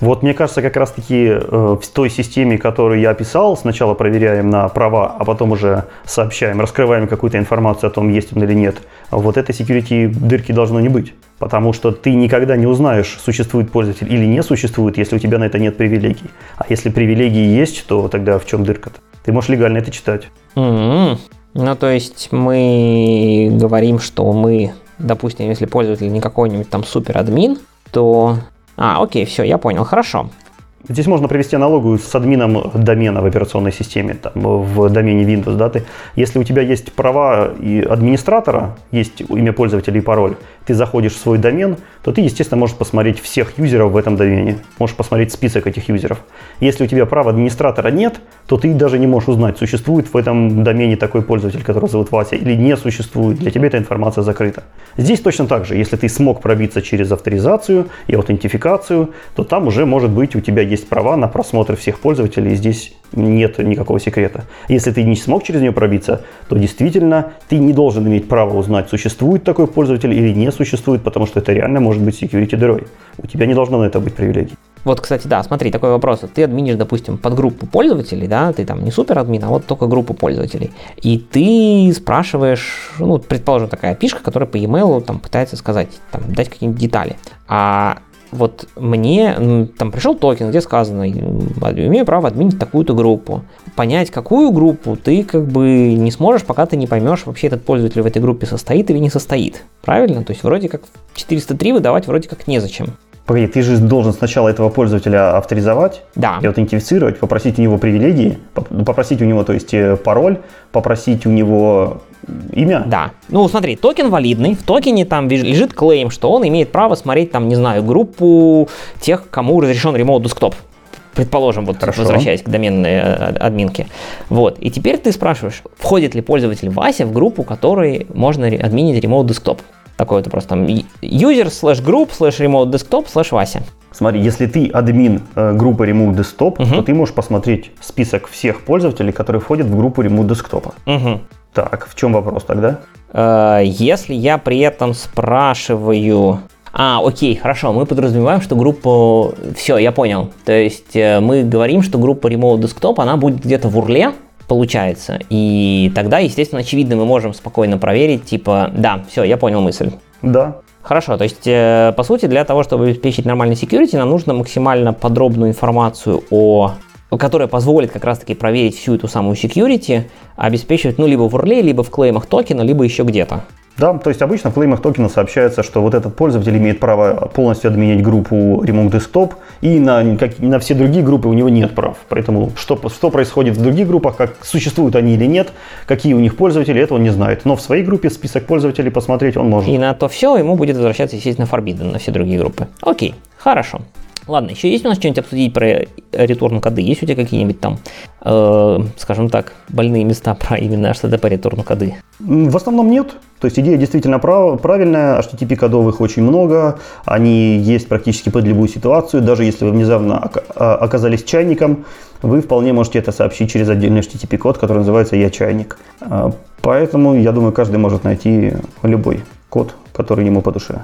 Вот мне кажется, как раз-таки э, в той системе, которую я описал, сначала проверяем на права, а потом уже сообщаем, раскрываем какую-то информацию о том, есть он или нет. Вот этой security дырки должно не быть. Потому что ты никогда не узнаешь, существует пользователь или не существует, если у тебя на это нет привилегий. А если привилегии есть, то тогда в чем дырка-то? Ты можешь легально это читать. Mm-hmm. Ну, то есть мы говорим, что мы, допустим, если пользователь не какой-нибудь там супер админ, то а, окей, все, я понял, хорошо. Здесь можно привести аналогию с админом домена в операционной системе, там, в домене Windows. Да, ты, если у тебя есть права и администратора, есть имя пользователя и пароль, ты заходишь в свой домен, то ты, естественно, можешь посмотреть всех юзеров в этом домене. Можешь посмотреть список этих юзеров. Если у тебя права администратора нет, то ты даже не можешь узнать, существует в этом домене такой пользователь, который зовут Вася, или не существует. Для тебя эта информация закрыта. Здесь точно так же. Если ты смог пробиться через авторизацию и аутентификацию, то там уже может быть у тебя есть права на просмотр всех пользователей, и здесь нет никакого секрета. Если ты не смог через нее пробиться, то действительно ты не должен иметь права узнать, существует такой пользователь или не существует, потому что это реально может быть security дырой. У тебя не должно на это быть привилегий. Вот, кстати, да, смотри, такой вопрос. Ты админишь, допустим, под группу пользователей, да, ты там не супер админ, а вот только группу пользователей. И ты спрашиваешь, ну, предположим, такая пишка, которая по e-mail там пытается сказать, там, дать какие-нибудь детали. А вот мне там пришел токен, где сказано, имею право админить такую-то группу. Понять, какую группу, ты как бы не сможешь, пока ты не поймешь, вообще этот пользователь в этой группе состоит или не состоит. Правильно? То есть вроде как 403 выдавать вроде как незачем. Погоди, ты же должен сначала этого пользователя авторизовать да. и аутентифицировать, попросить у него привилегии, попросить у него, то есть, э, пароль, попросить у него имя. Да. Ну, смотри, токен валидный, в токене там лежит клейм, что он имеет право смотреть там, не знаю, группу тех, кому разрешен ремоут десктоп предположим, вот Хорошо. возвращаясь к доменной э, админке. Вот. И теперь ты спрашиваешь, входит ли пользователь Вася в группу, которой можно админить remote desktop такой вот просто там user slash group slash remote desktop slash Вася. Смотри, если ты админ э, группы Remote Desktop, угу. то ты можешь посмотреть список всех пользователей, которые входят в группу Remote Desktop. Угу. Так, в чем вопрос тогда? Э, если я при этом спрашиваю... А, окей, хорошо, мы подразумеваем, что группу... Все, я понял. То есть э, мы говорим, что группа Remote Desktop, она будет где-то в урле, получается. И тогда, естественно, очевидно, мы можем спокойно проверить, типа, да, все, я понял мысль. Да. Хорошо, то есть, э, по сути, для того, чтобы обеспечить нормальный security, нам нужно максимально подробную информацию о которая позволит как раз-таки проверить всю эту самую security, обеспечивать, ну, либо в URL, либо в клеймах токена, либо еще где-то. Да, то есть обычно в клеймах токена сообщается, что вот этот пользователь имеет право полностью отменять группу Remote Desktop, и на, как, на все другие группы у него нет прав. Поэтому что, что происходит в других группах, как существуют они или нет, какие у них пользователи, этого он не знает. Но в своей группе список пользователей посмотреть он может. И на то все ему будет возвращаться, естественно, Forbidden на все другие группы. Окей, хорошо. Ладно, еще есть у нас что-нибудь обсудить про ретурн коды? Есть у тебя какие-нибудь там, э, скажем так, больные места про именно HTTP ретурн коды? В основном нет. То есть идея действительно прав, правильная, HTTP кодовых очень много, они есть практически под любую ситуацию, даже если вы внезапно а, оказались чайником, вы вполне можете это сообщить через отдельный HTTP код, который называется «Я чайник». А, поэтому, я думаю, каждый может найти любой код, который ему по душе.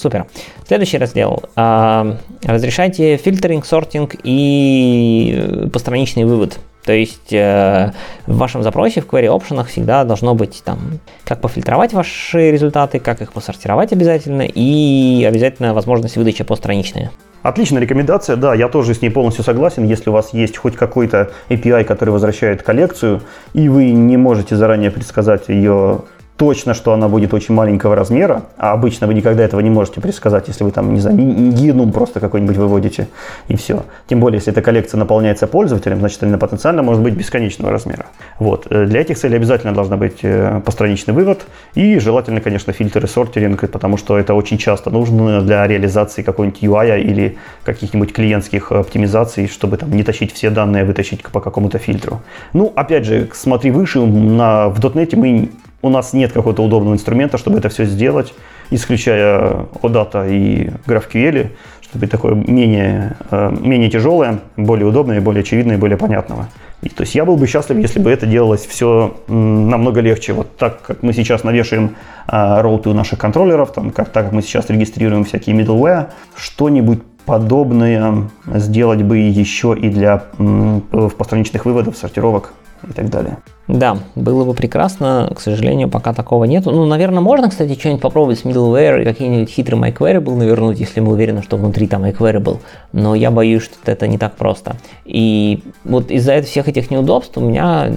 Супер. Следующий раздел. А, разрешайте фильтринг, сортинг и постраничный вывод. То есть э, в вашем запросе в query options всегда должно быть там, как пофильтровать ваши результаты, как их посортировать обязательно и обязательно возможность выдачи постраничная. Отличная рекомендация, да, я тоже с ней полностью согласен. Если у вас есть хоть какой-то API, который возвращает коллекцию, и вы не можете заранее предсказать ее точно, что она будет очень маленького размера, а обычно вы никогда этого не можете предсказать, если вы там, не знаю, геном просто какой-нибудь выводите, и все. Тем более, если эта коллекция наполняется пользователем, значит, она потенциально может быть бесконечного размера. Вот. Э, для этих целей обязательно должна быть э, постраничный вывод и желательно, конечно, фильтр и сортиринг, потому что это очень часто нужно для реализации какой-нибудь UI или каких-нибудь клиентских оптимизаций, чтобы там не тащить все данные, а вытащить по какому-то фильтру. Ну, опять же, смотри выше, на, в .NET мы у нас нет какого-то удобного инструмента, чтобы это все сделать, исключая OData и GraphQL, чтобы такое менее, э, менее тяжелое, более удобное, более очевидное более понятного. И, то есть я был бы счастлив, если бы это делалось все намного легче. Вот так, как мы сейчас навешиваем а, роуты у наших контроллеров, там, как, так как мы сейчас регистрируем всякие middleware, что-нибудь подобное сделать бы еще и для м, постраничных выводов, сортировок и так далее. Да, было бы прекрасно, к сожалению, пока такого нет. Ну, наверное, можно, кстати, что-нибудь попробовать с middleware какие-нибудь хитрые MyQuery навернуть, если мы уверены, что внутри там MyQuery был. Но я боюсь, что это не так просто. И вот из-за всех этих неудобств у меня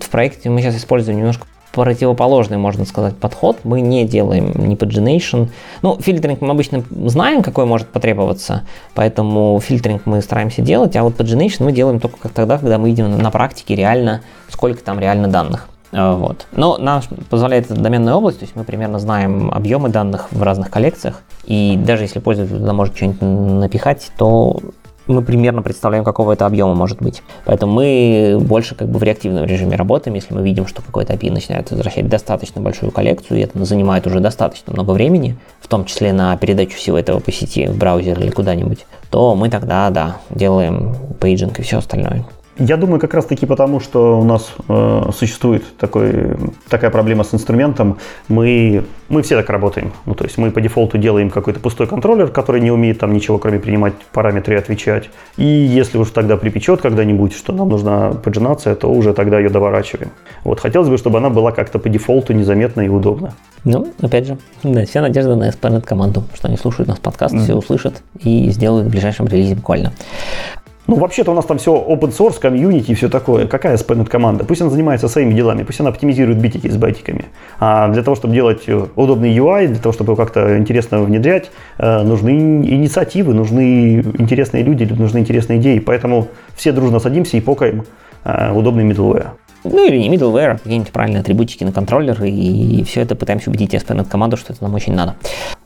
в проекте мы сейчас используем немножко противоположный, можно сказать, подход. Мы не делаем не pagination. Ну, фильтринг мы обычно знаем, какой может потребоваться, поэтому фильтринг мы стараемся делать, а вот pagination мы делаем только тогда, когда мы видим на практике реально, сколько там реально данных. А, вот. Но нам позволяет эта доменная область, то есть мы примерно знаем объемы данных в разных коллекциях, и даже если пользователь туда может что-нибудь напихать, то мы примерно представляем, какого это объема может быть. Поэтому мы больше как бы в реактивном режиме работаем, если мы видим, что какой-то API начинает возвращать достаточно большую коллекцию, и это занимает уже достаточно много времени, в том числе на передачу всего этого по сети в браузер или куда-нибудь, то мы тогда, да, делаем пейджинг и все остальное. Я думаю, как раз таки потому, что у нас э, существует такой, такая проблема с инструментом. Мы, мы все так работаем. Ну, то есть мы по дефолту делаем какой-то пустой контроллер, который не умеет там ничего, кроме принимать параметры и отвечать. И если уж тогда припечет когда-нибудь, что нам нужна паджинация, то уже тогда ее доворачиваем. Вот хотелось бы, чтобы она была как-то по дефолту незаметна и удобна. Ну, опять же, да, вся надежда на SPNet команду, что они слушают нас подкаст, mm-hmm. все услышат и сделают в ближайшем релизе буквально. Ну, вообще-то у нас там все open source, комьюнити и все такое. Какая SPNet команда? Пусть она занимается своими делами, пусть она оптимизирует битики с байтиками. А для того, чтобы делать э, удобный UI, для того, чтобы его как-то интересно внедрять, э, нужны инициативы, нужны интересные люди, нужны интересные идеи. Поэтому все дружно садимся и покаем э, удобный middleware. Ну или не middleware, какие-нибудь правильные атрибутики на контроллер, и все это пытаемся убедить SPNet команду, что это нам очень надо.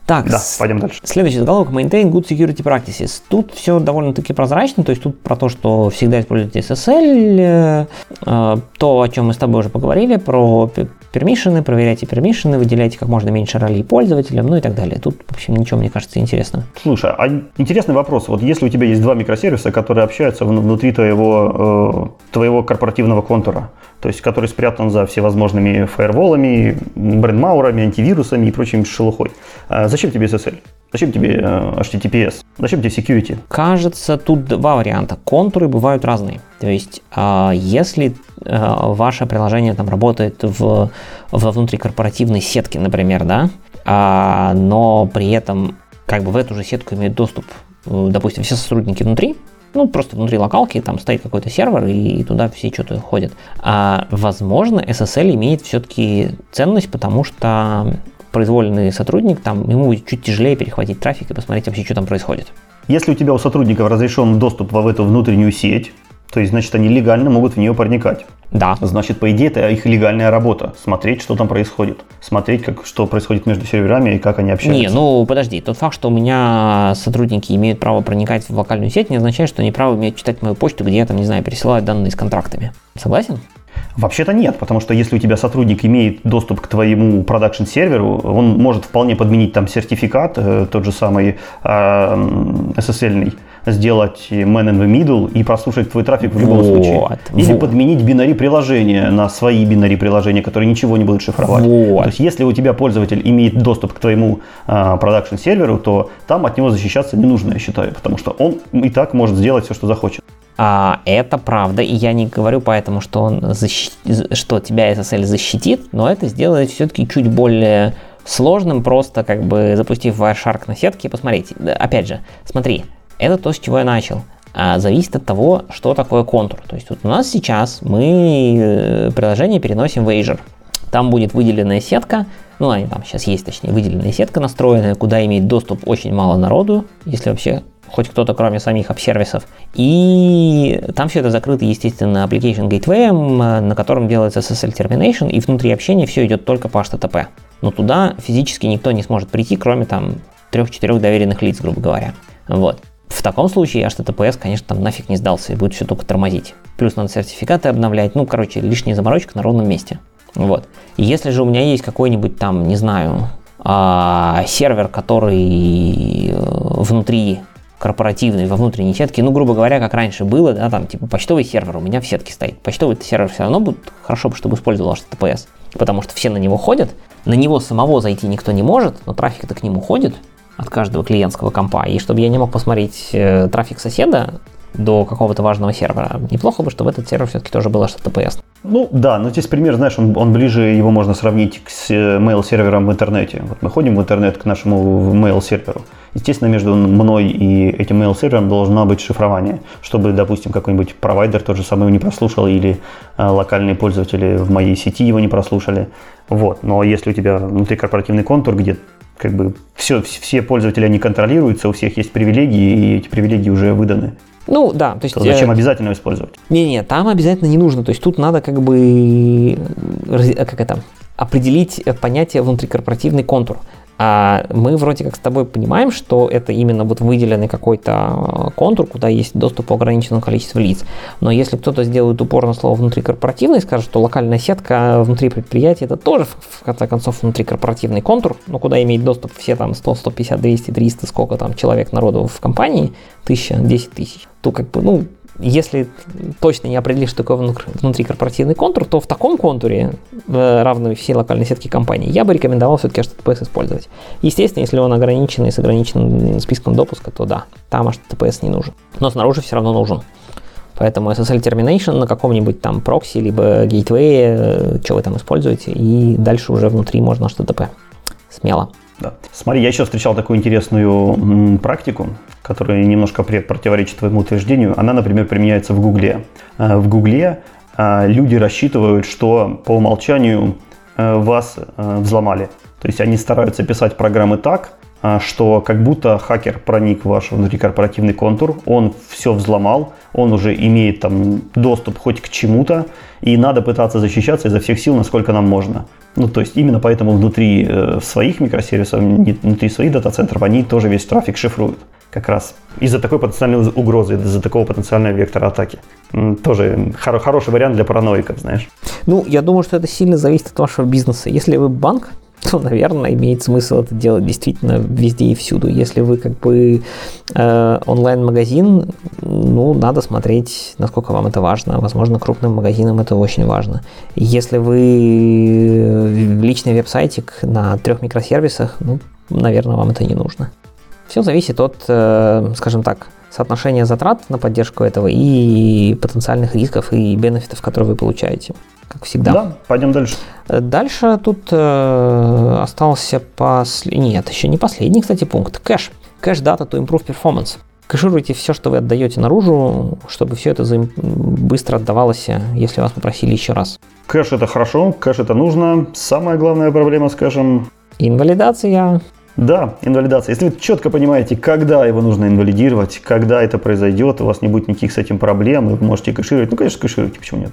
Так, да, пойдем дальше. Следующий заголовок Maintain Good Security Practices. Тут все довольно-таки прозрачно, то есть тут про то, что всегда используйте SSL, э, э, то, о чем мы с тобой уже поговорили, про пермишины, проверяйте пермишины, выделяйте как можно меньше ролей пользователям, ну и так далее. Тут, в общем, ничего, мне кажется, интересного. Слушай, а интересный вопрос. Вот если у тебя есть два микросервиса, которые общаются внутри твоего, э, твоего корпоративного контура, то есть который спрятан за всевозможными фаерволами, брендмаурами, антивирусами и прочим шелухой. А зачем тебе SSL? Зачем тебе э, HTTPS? Зачем тебе security? Кажется, тут два варианта. Контуры бывают разные. То есть, а, если э, ваше приложение там работает в, во внутрикорпоративной сетке, например, да, а, но при этом как бы в эту же сетку имеют доступ, э, допустим, все сотрудники внутри, ну, просто внутри локалки там стоит какой-то сервер, и туда все что-то ходят. А, возможно, SSL имеет все-таки ценность, потому что произвольный сотрудник, там ему будет чуть тяжелее перехватить трафик и посмотреть вообще, что там происходит. Если у тебя у сотрудников разрешен доступ в эту внутреннюю сеть, то есть, значит, они легально могут в нее проникать. Да. Значит, по идее, это их легальная работа. Смотреть, что там происходит. Смотреть, как, что происходит между серверами и как они общаются. Не, ну подожди. Тот факт, что у меня сотрудники имеют право проникать в локальную сеть, не означает, что они право имеют читать мою почту, где я там, не знаю, пересылаю данные с контрактами. Согласен? Вообще-то нет, потому что если у тебя сотрудник имеет доступ к твоему продакшн-серверу, он может вполне подменить там сертификат, э, тот же самый э, SSL-ный, сделать man in the middle и прослушать твой трафик в любом вот, случае. Или вот. подменить бинари приложения на свои бинари приложения, которые ничего не будут шифровать. Вот. То есть если у тебя пользователь имеет доступ к твоему э, продакшн-серверу, то там от него защищаться не нужно, я считаю, потому что он и так может сделать все, что захочет. А, это правда, и я не говорю поэтому, что, он защ... что тебя SSL защитит, но это сделает все-таки чуть более сложным, просто как бы запустив Wireshark на сетке и посмотреть. Опять же, смотри, это то, с чего я начал. А, зависит от того, что такое контур. То есть вот у нас сейчас мы э, приложение переносим в Azure. Там будет выделенная сетка, ну, они там сейчас есть, точнее, выделенная сетка настроенная, куда имеет доступ очень мало народу, если вообще хоть кто-то, кроме самих обсервисов. И там все это закрыто, естественно, application gateway, на котором делается SSL termination, и внутри общения все идет только по HTTP. Но туда физически никто не сможет прийти, кроме там трех-четырех доверенных лиц, грубо говоря. Вот. В таком случае HTTPS, конечно, там нафиг не сдался и будет все только тормозить. Плюс надо сертификаты обновлять, ну, короче, лишняя заморочка на ровном месте. Вот. И если же у меня есть какой-нибудь там, не знаю, а, сервер, который э, внутри корпоративный во внутренней сетке, ну, грубо говоря, как раньше было, да, там, типа, почтовый сервер у меня в сетке стоит. Почтовый сервер все равно будет хорошо, чтобы использовал HTTPS, потому что все на него ходят, на него самого зайти никто не может, но трафик-то к нему ходит от каждого клиентского компа, и чтобы я не мог посмотреть э, трафик соседа, до какого-то важного сервера. Неплохо бы, чтобы этот сервер все-таки тоже был HTTPS. Ну да, но здесь пример, знаешь, он, он ближе, его можно сравнить с mail-сервером в интернете. Вот мы ходим в интернет к нашему mail-серверу. Естественно, между мной и этим mail-сервером должно быть шифрование, чтобы, допустим, какой-нибудь провайдер тот же самый его не прослушал или э, локальные пользователи в моей сети его не прослушали. Вот. Но если у тебя внутрикорпоративный контур, где как бы все, все пользователи они контролируются, у всех есть привилегии, и эти привилегии уже выданы. Ну, да, то есть... То зачем э, обязательно использовать? Не-не, там обязательно не нужно. То есть тут надо как бы... Как это? Определить понятие внутрикорпоративный контур. А мы вроде как с тобой понимаем, что это именно вот выделенный какой-то контур, куда есть доступ по ограниченному количеству лиц. Но если кто-то сделает упор на слово внутрикорпоративный скажет, что локальная сетка внутри предприятия это тоже в конце концов внутрикорпоративный контур, ну куда имеет доступ все там 100, 150, 200, 300, сколько там человек народу в компании, 1000, 10 тысяч, то как бы, ну, если точно не определишь, что такое внутрикорпоративный контур, то в таком контуре, равной всей локальной сетке компании, я бы рекомендовал все-таки HTTPS использовать. Естественно, если он ограниченный с ограниченным списком допуска, то да, там HTTPS не нужен. Но снаружи все равно нужен. Поэтому SSL Termination на каком-нибудь там прокси, либо гейтвее, э, что вы там используете, и дальше уже внутри можно HTTP. Смело. Да. Смотри, я еще встречал такую интересную практику, которая немножко противоречит твоему утверждению. Она, например, применяется в Гугле. Э, в Гугле э, люди рассчитывают, что по умолчанию вас взломали. То есть они стараются писать программы так, что как будто хакер проник в ваш внутрикорпоративный контур, он все взломал, он уже имеет там доступ хоть к чему-то, и надо пытаться защищаться изо всех сил, насколько нам можно. Ну, то есть именно поэтому внутри э, своих микросервисов, внутри своих дата-центров они тоже весь трафик шифруют. Как раз из-за такой потенциальной угрозы, из-за такого потенциального вектора атаки. Тоже хор- хороший вариант для параноиков, знаешь. Ну, я думаю, что это сильно зависит от вашего бизнеса. Если вы банк, то, наверное, имеет смысл это делать действительно везде и всюду. Если вы как бы э, онлайн-магазин, ну, надо смотреть, насколько вам это важно. Возможно, крупным магазинам это очень важно. Если вы личный веб-сайтик на трех микросервисах, ну, наверное, вам это не нужно. Все зависит от, э, скажем так, соотношения затрат на поддержку этого и потенциальных рисков и бенефитов, которые вы получаете как всегда. Да, пойдем дальше. Дальше тут э, остался последний, нет, еще не последний, кстати, пункт. Кэш. Кэш data to improve performance. Кэшируйте все, что вы отдаете наружу, чтобы все это быстро отдавалось, если вас попросили еще раз. Кэш это хорошо, кэш это нужно. Самая главная проблема, скажем... Инвалидация. Да, инвалидация. Если вы четко понимаете, когда его нужно инвалидировать, когда это произойдет, у вас не будет никаких с этим проблем, вы можете кэшировать. Ну, конечно, кэшируйте, почему нет?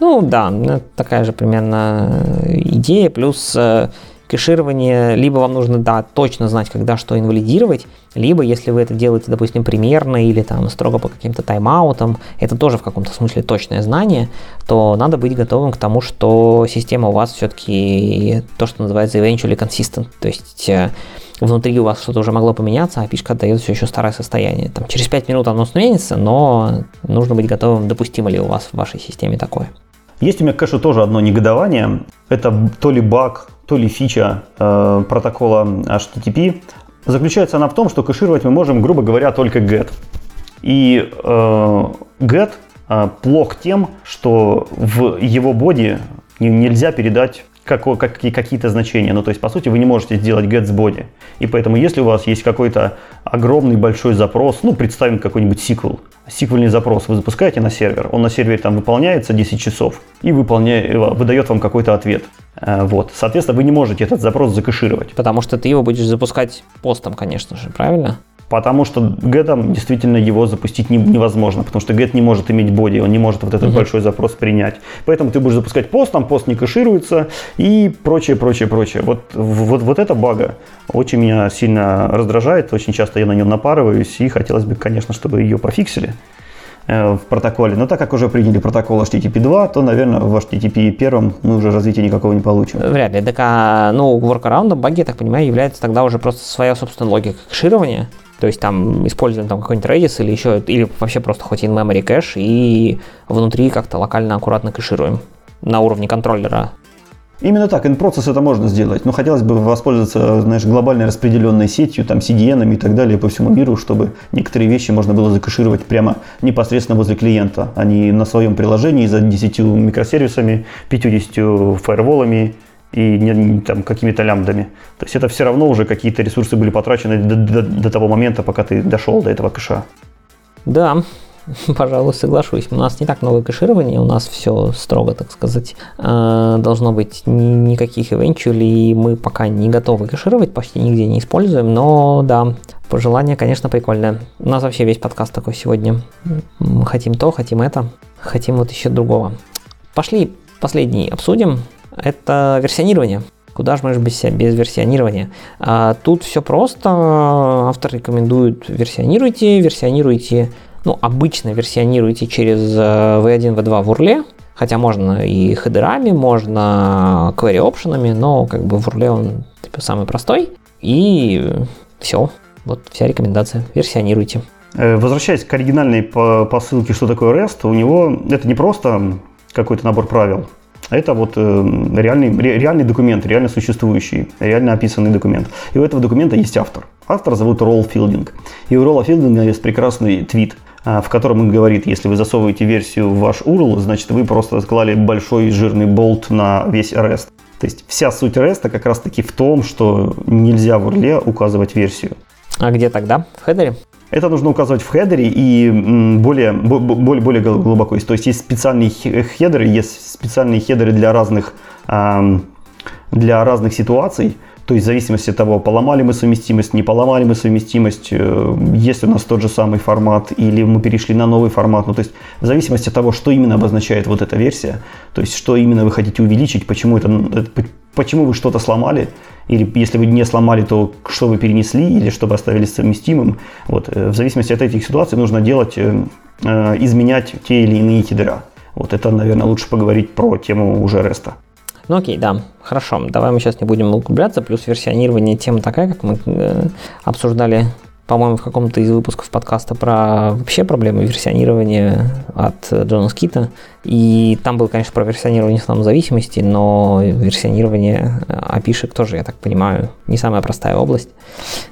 Ну да, ну, такая же примерно идея. Плюс э, кэширование, либо вам нужно, да, точно знать, когда что инвалидировать, либо если вы это делаете, допустим, примерно или там строго по каким-то тайм-аутам, это тоже в каком-то смысле точное знание, то надо быть готовым к тому, что система у вас все-таки то, что называется eventually consistent, то есть э, внутри у вас что-то уже могло поменяться, а пишка отдает все еще старое состояние. Там, через 5 минут оно сменится, но нужно быть готовым, допустимо ли у вас в вашей системе такое. Есть у меня к кэшу тоже одно негодование. Это то ли баг, то ли фича э, протокола HTTP. Заключается она в том, что кэшировать мы можем, грубо говоря, только GET. И э, GET э, плох тем, что в его боди нельзя передать как, как, какие-то значения. Ну, то есть, по сути, вы не можете сделать get с body. И поэтому, если у вас есть какой-то огромный большой запрос, ну, представим какой-нибудь SQL, сиквельный запрос вы запускаете на сервер, он на сервере там выполняется 10 часов и выполняет, выдает вам какой-то ответ. Э, вот. Соответственно, вы не можете этот запрос закэшировать. Потому что ты его будешь запускать постом, конечно же, правильно? Потому что get действительно его запустить невозможно, потому что get не может иметь боди, он не может вот этот uh-huh. большой запрос принять. Поэтому ты будешь запускать пост, там пост не кэшируется и прочее, прочее, прочее. Вот, вот, вот это бага очень меня сильно раздражает, очень часто я на нем напарываюсь, и хотелось бы, конечно, чтобы ее пофиксили э, в протоколе. Но так как уже приняли протокол HTTP 2, то, наверное, в HTTP 1 мы уже развития никакого не получим. Вряд ли. Так, а, ну, воркараундом баги, я так понимаю, является тогда уже просто своя собственная логика кэширования. То есть там используем там какой-нибудь Redis или еще, или вообще просто хоть in-memory кэш и внутри как-то локально аккуратно кэшируем на уровне контроллера. Именно так, in-процесс это можно сделать, но хотелось бы воспользоваться, знаешь, глобальной распределенной сетью, там, CDN и так далее по всему миру, чтобы некоторые вещи можно было закэшировать прямо непосредственно возле клиента, а не на своем приложении за 10 микросервисами, 50 фаерволами и не, там, какими-то лямбдами. То есть это все равно уже какие-то ресурсы были потрачены до, до, до того момента, пока ты дошел до этого кэша. Да, пожалуй, соглашусь. У нас не так много кэширования, у нас все строго, так сказать. А, должно быть никаких eventually, мы пока не готовы кэшировать, почти нигде не используем, но да, пожелание, конечно, прикольное. У нас вообще весь подкаст такой сегодня. Хотим то, хотим это, хотим вот еще другого. Пошли последний обсудим это версионирование. Куда же мы же без, без версионирования? А тут все просто. Автор рекомендует версионируйте, версионируйте, ну, обычно версионируйте через V1, э, V2 в урле, хотя можно и хедерами, можно query опшенами, но как бы в урле он типа, самый простой. И все. Вот вся рекомендация. Версионируйте. Э, возвращаясь к оригинальной посылке, что такое REST, у него это не просто какой-то набор правил, это вот э, реальный, реальный документ, реально существующий, реально описанный документ. И у этого документа есть автор. Автор зовут Ролл Филдинг. И у Ролла Филдинга есть прекрасный твит, э, в котором он говорит, если вы засовываете версию в ваш URL, значит вы просто склали большой жирный болт на весь REST. То есть вся суть REST как раз таки в том, что нельзя в URL указывать версию. А где тогда? В хедере? Это нужно указывать в хедере и более, более, более глубоко. То есть есть специальные хедеры, есть специальные хедеры для разных, для разных ситуаций. То есть в зависимости от того, поломали мы совместимость, не поломали мы совместимость, э, есть у нас тот же самый формат или мы перешли на новый формат. Ну, то есть в зависимости от того, что именно обозначает вот эта версия, то есть что именно вы хотите увеличить, почему, это, э, почему вы что-то сломали, или если вы не сломали, то что вы перенесли, или чтобы оставили совместимым. Вот. Э, в зависимости от этих ситуаций нужно делать, изменять те или иные хедера. Вот это, наверное, лучше поговорить про тему уже реста. Ну окей, да, хорошо. Давай мы сейчас не будем углубляться. Плюс версионирование тема такая, как мы э, обсуждали, по-моему, в каком-то из выпусков подкаста про вообще проблемы версионирования от Джона Скита. И там было, конечно, про версионирование основной зависимости, но версионирование опишек тоже, я так понимаю, не самая простая область.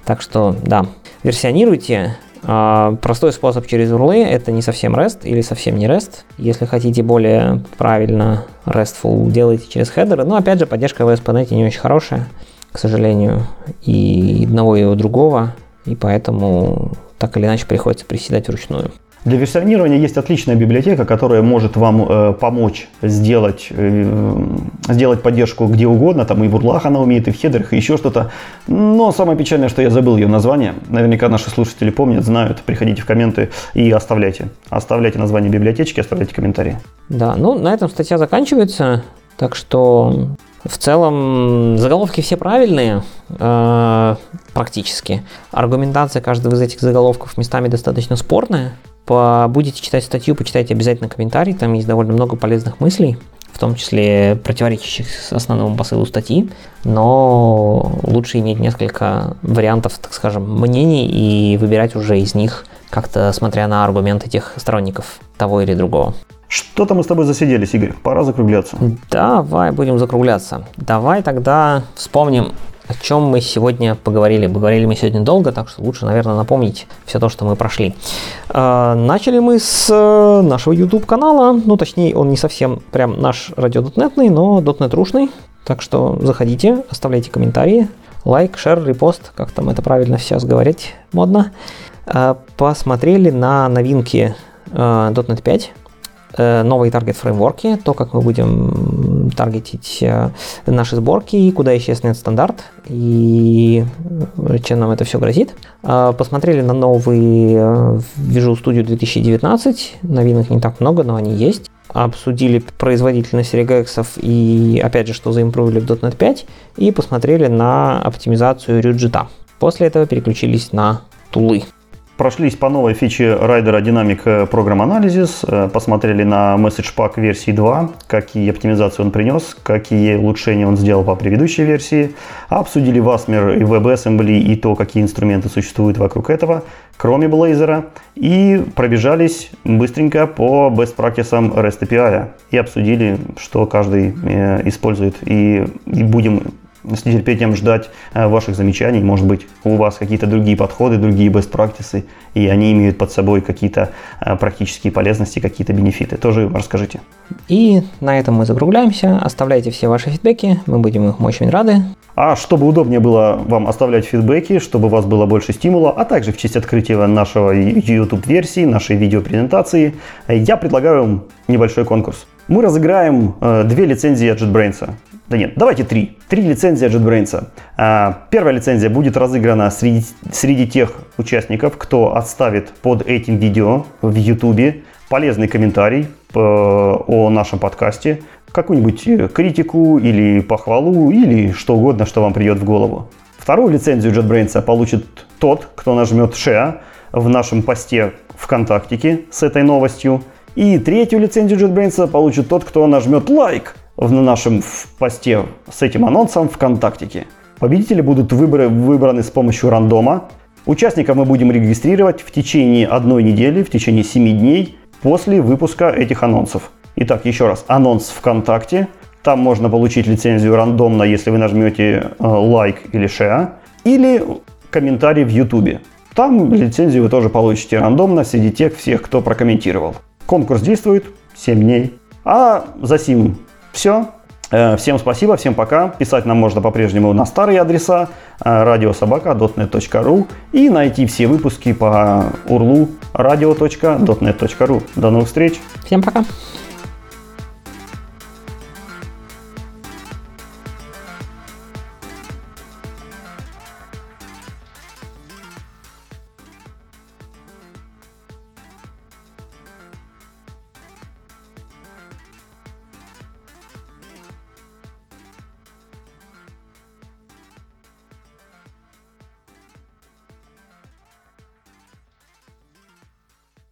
Так что, да, версионируйте, а, простой способ через URL это не совсем REST или совсем не REST. Если хотите более правильно RESTful, делайте через хедеры. Но опять же, поддержка в ASP.NET не очень хорошая, к сожалению, и одного и другого, и поэтому так или иначе приходится приседать вручную. Для версионирования есть отличная библиотека, которая может вам э, помочь сделать, э, сделать поддержку где угодно. Там и в урлах она умеет, и в хедерах, и еще что-то. Но самое печальное, что я забыл ее название. Наверняка наши слушатели помнят, знают. Приходите в комменты и оставляйте. Оставляйте название библиотечки, оставляйте комментарии. Да, ну на этом статья заканчивается. Так что в целом заголовки все правильные э, практически. Аргументация каждого из этих заголовков местами достаточно спорная будете читать статью, почитайте обязательно комментарий, там есть довольно много полезных мыслей, в том числе противоречащих основному посылу статьи, но лучше иметь несколько вариантов, так скажем, мнений и выбирать уже из них, как-то смотря на аргументы тех сторонников того или другого. Что-то мы с тобой засиделись, Игорь. Пора закругляться. Давай будем закругляться. Давай тогда вспомним о чем мы сегодня поговорили. Поговорили мы сегодня долго, так что лучше, наверное, напомнить все то, что мы прошли. А, начали мы с э, нашего YouTube-канала, ну, точнее, он не совсем прям наш радио.нетный, но .NET-рушный, так что заходите, оставляйте комментарии, лайк, шер, репост, как там это правильно сейчас говорить модно. А, посмотрели на новинки .NET 5, Э, новые таргет-фреймворки, то, как мы будем таргетить э, наши сборки, куда исчезнет стандарт и э, чем нам это все грозит. Посмотрели на новый Visual Studio 2019, новинок не так много, но они есть. Обсудили производительность регексов и, опять же, что заимпровили в .NET 5, и посмотрели на оптимизацию рюджета. После этого переключились на тулы прошлись по новой фиче Rider Dynamic Program Analysis, посмотрели на Message Pack версии 2, какие оптимизации он принес, какие улучшения он сделал по предыдущей версии, обсудили Wasmer и WebAssembly и то, какие инструменты существуют вокруг этого, кроме Blazor, и пробежались быстренько по best practices REST API. И обсудили, что каждый э, использует, и, и будем с нетерпением ждать э, ваших замечаний. Может быть, у вас какие-то другие подходы, другие best practices, и они имеют под собой какие-то э, практические полезности, какие-то бенефиты. Тоже расскажите. И на этом мы закругляемся. Оставляйте все ваши фидбэки, мы будем их очень рады. А чтобы удобнее было вам оставлять фидбэки, чтобы у вас было больше стимула, а также в честь открытия нашего YouTube-версии, нашей видеопрезентации, я предлагаю вам небольшой конкурс. Мы разыграем э, две лицензии от JetBrains. Да нет, давайте три. Три лицензии от JetBrains. А, первая лицензия будет разыграна среди, среди тех участников, кто отставит под этим видео в YouTube полезный комментарий э, о нашем подкасте, какую-нибудь э, критику или похвалу, или что угодно, что вам придет в голову. Вторую лицензию JetBrains получит тот, кто нажмет share в нашем посте ВКонтактике с этой новостью. И третью лицензию JetBrains получит тот, кто нажмет лайк в нашем посте с этим анонсом ВКонтактике. Победители будут выборы, выбраны с помощью рандома. Участников мы будем регистрировать в течение одной недели, в течение 7 дней после выпуска этих анонсов. Итак, еще раз, анонс ВКонтакте. Там можно получить лицензию рандомно, если вы нажмете э, лайк или share. Или комментарий в Ютубе. Там лицензию вы тоже получите рандомно среди тех всех, кто прокомментировал. Конкурс действует 7 дней. А за сим все. Э, всем спасибо, всем пока. Писать нам можно по-прежнему на старые адреса radiosobaka.dotnet.ru и найти все выпуски по урлу radio.dotnet.ru. До новых встреч. Всем пока.